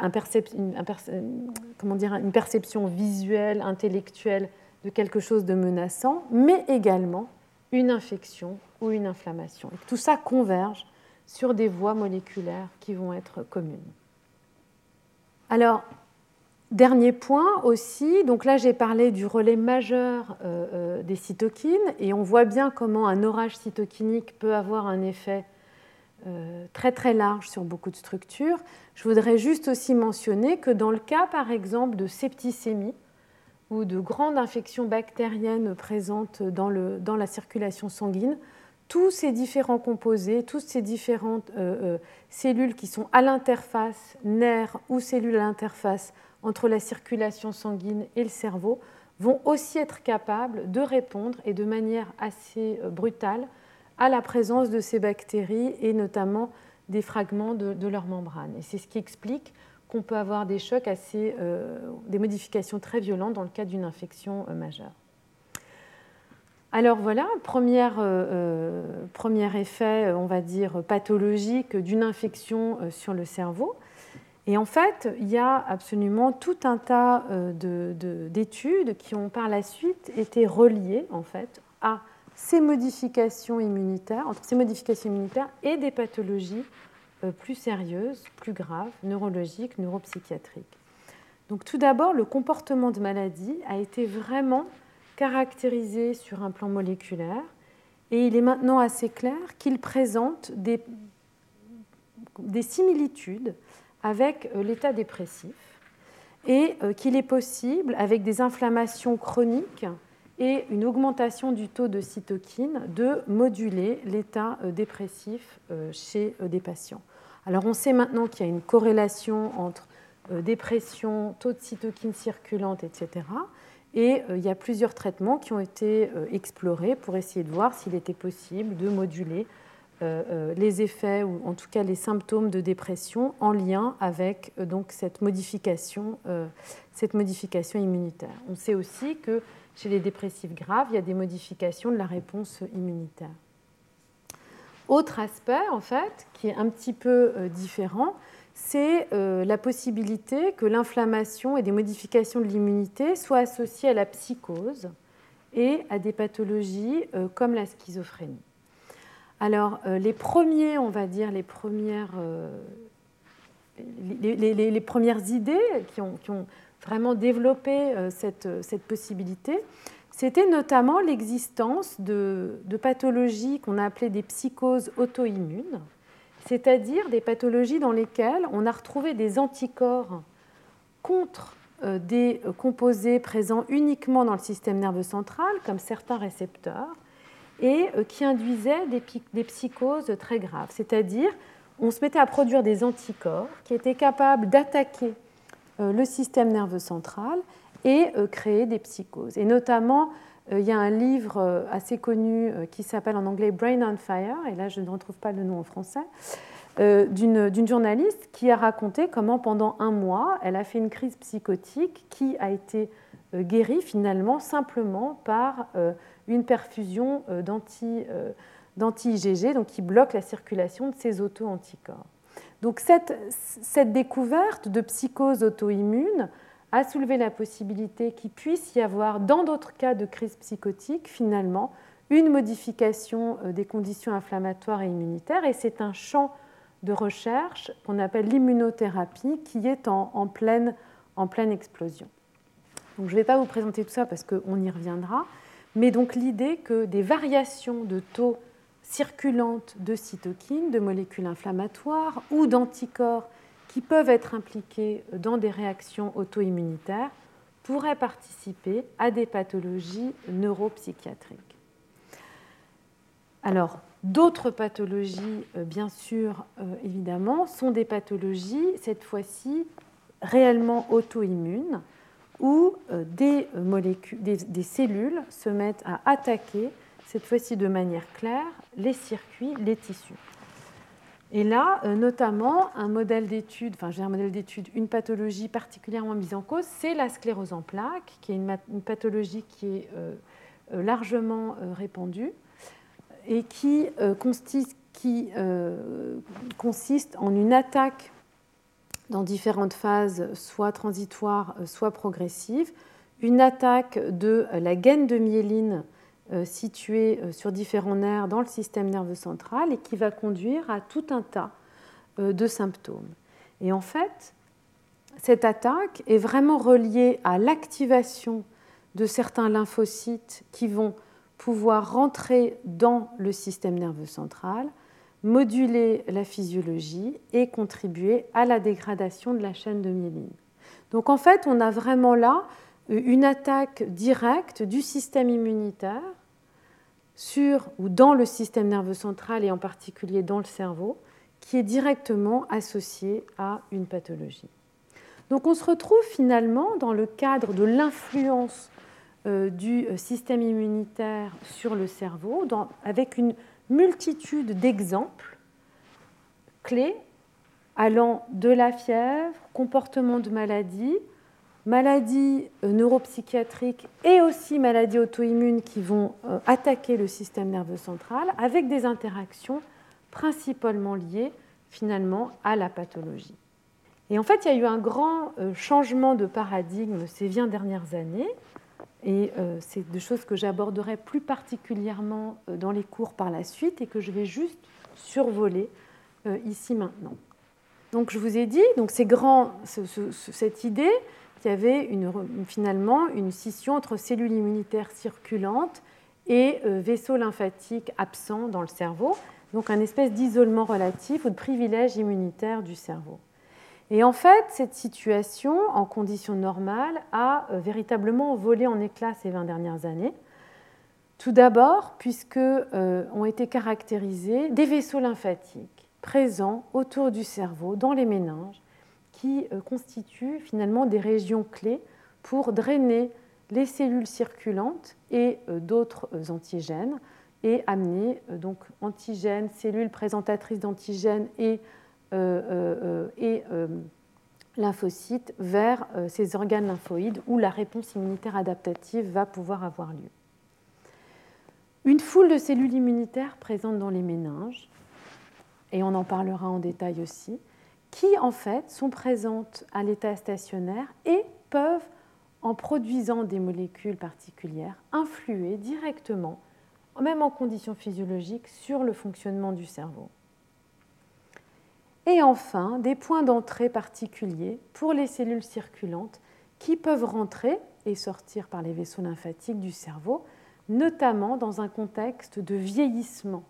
[SPEAKER 2] perception visuelle, intellectuelle de quelque chose de menaçant, mais également une infection ou une inflammation. Tout ça converge sur des voies moléculaires qui vont être communes. Alors, dernier point aussi, donc là j'ai parlé du relais majeur euh, euh, des cytokines et on voit bien comment un orage cytokinique peut avoir un effet euh, très très large sur beaucoup de structures. Je voudrais juste aussi mentionner que dans le cas par exemple de septicémie ou de grandes infections bactériennes présentes dans, la circulation sanguine, tous ces différents composés, toutes ces différentes euh, euh, cellules qui sont à l'interface nerfs ou cellules à l'interface entre la circulation sanguine et le cerveau vont aussi être capables de répondre et de manière assez euh, brutale à la présence de ces bactéries et notamment des fragments de, de leur membrane. Et c'est ce qui explique qu'on peut avoir des chocs assez, des modifications très violentes dans le cas d'une infection majeure. Alors voilà, euh, euh, premier effet, euh, on va dire, pathologique d'une infection sur le cerveau. Et en fait, il y a absolument tout un tas d'études qui ont par la suite été reliées en fait, à ces modifications immunitaires, entre ces modifications immunitaires et des pathologies plus sérieuses, plus graves, neurologiques, neuropsychiatriques. Donc tout d'abord, le comportement de maladie a été vraiment caractérisé sur un plan moléculaire et il est maintenant assez clair qu'il présente des, des, similitudes avec euh, l'état dépressif et euh, qu'il est possible, avec des inflammations chroniques et une augmentation du taux de cytokine, de moduler l'état euh, dépressif chez des patients. Alors on sait maintenant qu'il y a une corrélation entre dépression, taux de cytokine circulante, etc. Et euh, il y a plusieurs traitements qui ont été euh, explorés pour essayer de voir s'il était possible de moduler euh, les effets ou en tout cas les symptômes de dépression en lien avec donc, cette, modification, cette modification immunitaire. On sait aussi que chez les dépressifs graves, il y a des modifications de la réponse immunitaire. Autre aspect, en fait, qui est un petit peu différent, c'est euh, la possibilité que l'inflammation et des modifications de l'immunité soient associées à la psychose et à des pathologies euh, comme la schizophrénie. Alors, euh, les premiers, on va dire, les premières, les, premières idées qui ont, vraiment développé cette, possibilité, c'était notamment l'existence de, de pathologies qu'on a appelées des psychoses auto-immunes c'est-à-dire des pathologies dans lesquelles on a retrouvé des anticorps contre euh, des composés présents uniquement dans le système nerveux central, comme certains récepteurs, et euh, qui induisaient des psychoses très graves. C'est-à-dire, on se mettait à produire des anticorps qui étaient capables d'attaquer euh, le système nerveux central et créer des psychoses. Et notamment, il y a un livre assez connu qui s'appelle en anglais Brain on Fire, et là je ne retrouve pas le nom en français, euh, d'une journaliste qui a raconté comment pendant un mois, elle a fait une crise psychotique qui a été euh, guérie finalement simplement par euh, une perfusion d'anti-IgG, donc qui bloque la circulation de ces auto-anticorps. Donc cette, découverte de psychose auto-immune a soulevé la possibilité qu'il puisse y avoir, dans d'autres cas de crise psychotique, finalement, une modification des conditions inflammatoires et immunitaires, et c'est un champ de recherche qu'on appelle l'immunothérapie qui est en, pleine, en pleine explosion. Donc, je ne vais pas vous présenter tout ça parce qu'on y reviendra, mais donc l'idée que des variations de taux circulantes de cytokines, de molécules inflammatoires ou d'anticorps qui peuvent être impliqués dans des réactions auto-immunitaires pourraient participer à des pathologies neuropsychiatriques. Alors, D'autres pathologies, euh, bien sûr, euh, évidemment, sont des pathologies, cette fois-ci, réellement auto-immunes, où euh, des, des, cellules se mettent à attaquer cette fois-ci de manière claire, les circuits, les tissus. Et là, euh, notamment, un modèle d'étude, enfin j'ai un modèle d'étude, une pathologie particulièrement mise en cause, c'est la sclérose en plaques, qui est une, pathologie qui est euh, euh, largement répandue et qui, consiste, qui consiste en une attaque dans différentes phases, soit transitoires, soit progressives, une attaque de la gaine de myéline euh, située euh, sur différents nerfs dans le système nerveux central et qui va conduire à tout un tas euh, de symptômes. Et en fait, cette attaque est vraiment reliée à l'activation de certains lymphocytes qui vont pouvoir rentrer dans le système nerveux central, moduler la physiologie et contribuer à la dégradation de la chaîne de myéline. Donc en fait, on a vraiment là une attaque directe du système immunitaire sur ou dans le système nerveux central et en particulier dans le cerveau, qui est directement associée à une pathologie. Donc on se retrouve finalement dans le cadre de l'influence euh, du euh, système immunitaire sur le cerveau, avec une multitude d'exemples clés allant de la fièvre, comportement de maladie, maladies euh, neuropsychiatriques et aussi maladies auto-immunes qui vont euh, attaquer le système nerveux central avec des interactions principalement liées finalement à la pathologie. Et en fait, il y a eu un grand euh, changement de paradigme ces 20 dernières années, et c'est des choses que j'aborderai plus particulièrement dans les cours par la suite et que je vais juste survoler ici maintenant. Donc je vous ai dit, donc grand, cette idée, qu'il y avait finalement une scission entre cellules immunitaires circulantes et euh, vaisseaux lymphatiques absents dans le cerveau, donc un espèce d'isolement relatif ou de privilège immunitaire du cerveau. Et en fait, cette situation, en conditions normales, a euh, véritablement volé en éclats ces 20 dernières années. Tout d'abord, puisque euh, ont été caractérisés des vaisseaux lymphatiques présents autour du cerveau, dans les méninges, qui euh, constituent finalement des régions clés pour drainer les cellules circulantes et euh, d'autres euh, antigènes et amener donc antigènes, cellules présentatrices d'antigènes et, et lymphocytes vers ces organes lymphoïdes où la réponse immunitaire adaptative va pouvoir avoir lieu. Une foule de cellules immunitaires présentes dans les méninges, et on en parlera en détail aussi, qui en fait sont présentes à l'état stationnaire et peuvent, en produisant des molécules particulières, influer directement, même en conditions physiologiques, sur le fonctionnement du cerveau. Et enfin, des points d'entrée particuliers pour les cellules circulantes qui peuvent rentrer et sortir par les vaisseaux lymphatiques du cerveau, notamment dans un contexte de vieillissement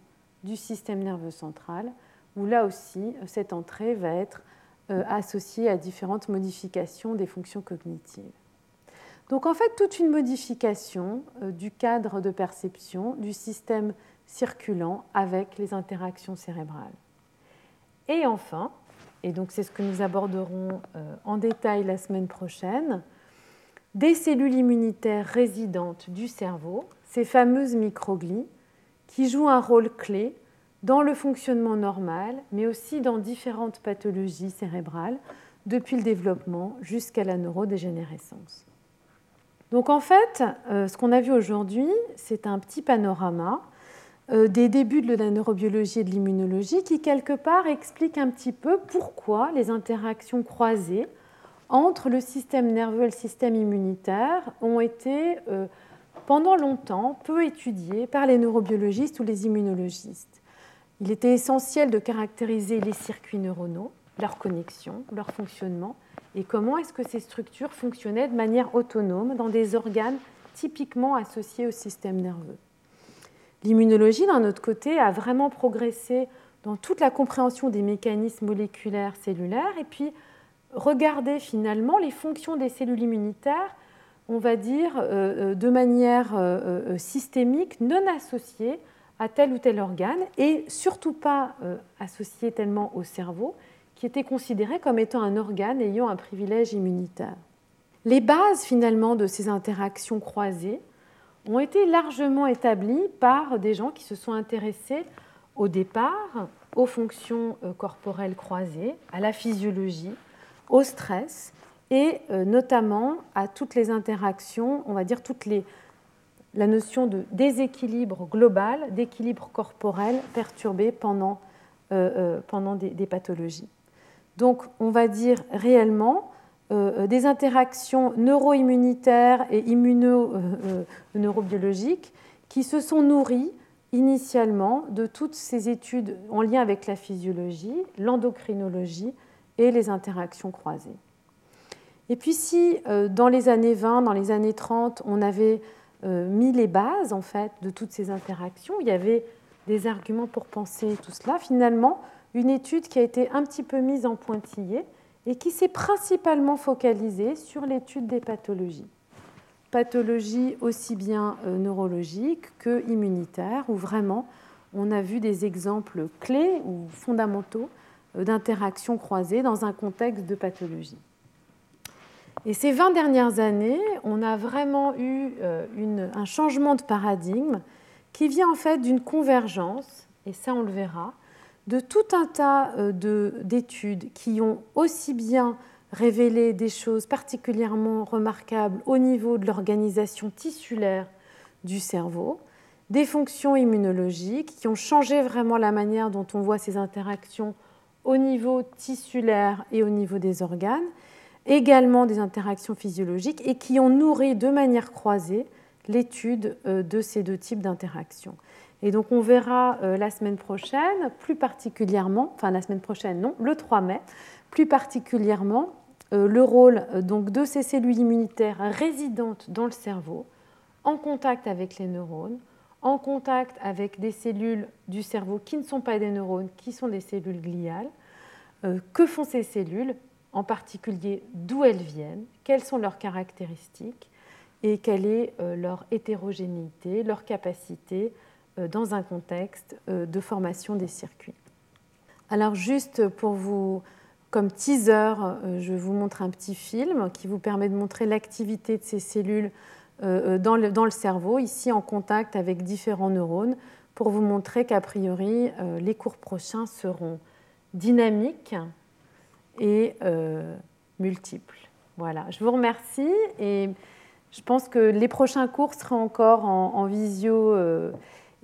[SPEAKER 2] du système nerveux central, où là aussi, cette entrée va être euh, associée à différentes modifications des fonctions cognitives. Donc en fait, toute une modification euh, du cadre de perception du système circulant avec les interactions cérébrales. Et enfin, et donc c'est ce que nous aborderons euh, en détail la semaine prochaine, des cellules immunitaires résidentes du cerveau, ces fameuses microglies, qui jouent un rôle clé dans le fonctionnement normal, mais aussi dans différentes pathologies cérébrales, depuis le développement jusqu'à la neurodégénérescence. Donc en fait, euh, ce qu'on a vu aujourd'hui, c'est un petit panorama euh, des débuts de la neurobiologie et de l'immunologie qui, quelque part, explique un petit peu pourquoi les interactions croisées entre le système nerveux et le système immunitaire ont été, euh, pendant longtemps, peu étudiées par les neurobiologistes ou les immunologistes. Il était essentiel de caractériser les circuits neuronaux, leurs connexions, leur fonctionnement, et comment est-ce que ces structures fonctionnaient de manière autonome dans des organes typiquement associés au système nerveux. L'immunologie, d'un autre côté, a vraiment progressé dans toute la compréhension des mécanismes moléculaires cellulaires et puis regarder finalement les fonctions des cellules immunitaires, on va dire, euh, euh, de manière euh, systémique, non associée à tel ou tel organe et surtout pas euh, associé tellement au cerveau, qui était considéré comme étant un organe ayant un privilège immunitaire. Les bases finalement de ces interactions croisées ont été largement établies par des gens qui se sont intéressés au départ aux fonctions euh, corporelles croisées, à la physiologie, au stress et euh, notamment à toutes les interactions, on va dire toutes les, la notion de déséquilibre global, d'équilibre corporel perturbé pendant, euh, pendant des, pathologies. Donc on va dire réellement des interactions neuro-immunitaires et immuno-neurobiologiques qui se sont nourries initialement de toutes ces études en lien avec la physiologie, l'endocrinologie et les interactions croisées. Et puis si euh, dans les années 20, dans les années 30, on avait euh, mis les bases en fait de toutes ces interactions, il y avait des arguments pour penser tout cela, finalement, une étude qui a été un petit peu mise en pointillé et qui s'est principalement focalisée sur l'étude des pathologies. Pathologie aussi bien euh, neurologique que immunitaire, où vraiment on a vu des exemples clés ou fondamentaux euh, d'interactions croisées dans un contexte de pathologie. Et ces 20 dernières années, on a vraiment eu euh, un changement de paradigme qui vient en fait d'une convergence, et ça on le verra, de tout un tas d'études qui ont aussi bien révéler des choses particulièrement remarquables au niveau de l'organisation tissulaire du cerveau, des fonctions immunologiques qui ont changé vraiment la manière dont on voit ces interactions au niveau tissulaire et au niveau des organes, également des interactions physiologiques et qui ont nourri de manière croisée l'étude euh, de ces deux types d'interactions. Et donc on verra euh, la semaine prochaine, plus particulièrement, enfin la semaine prochaine non, le 3 mai, plus particulièrement euh, le rôle donc, de ces cellules immunitaires résidentes dans le cerveau, en contact avec les neurones, en contact avec des cellules du cerveau qui ne sont pas des neurones, qui sont des cellules gliales. Que font ces cellules? En particulier, d'où elles viennent, quelles sont leurs caractéristiques et quelle est leur hétérogénéité, leur capacité dans un contexte de formation des circuits. Alors juste pour vous comme teaser, euh, je vous montre un petit film qui vous permet de montrer l'activité de ces cellules euh, euh, dans le, cerveau, ici en contact avec différents neurones, pour vous montrer qu'a priori, les cours prochains seront dynamiques et multiples. Voilà, je vous remercie et je pense que les prochains cours seront encore en, visio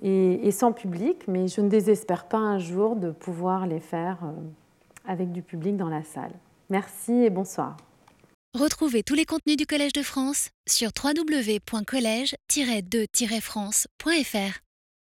[SPEAKER 2] et, et, sans public, mais je ne désespère pas un jour de pouvoir les faire avec du public dans la salle. Merci et bonsoir.
[SPEAKER 1] Retrouvez tous les contenus du Collège de France sur www.colège-2-france.fr.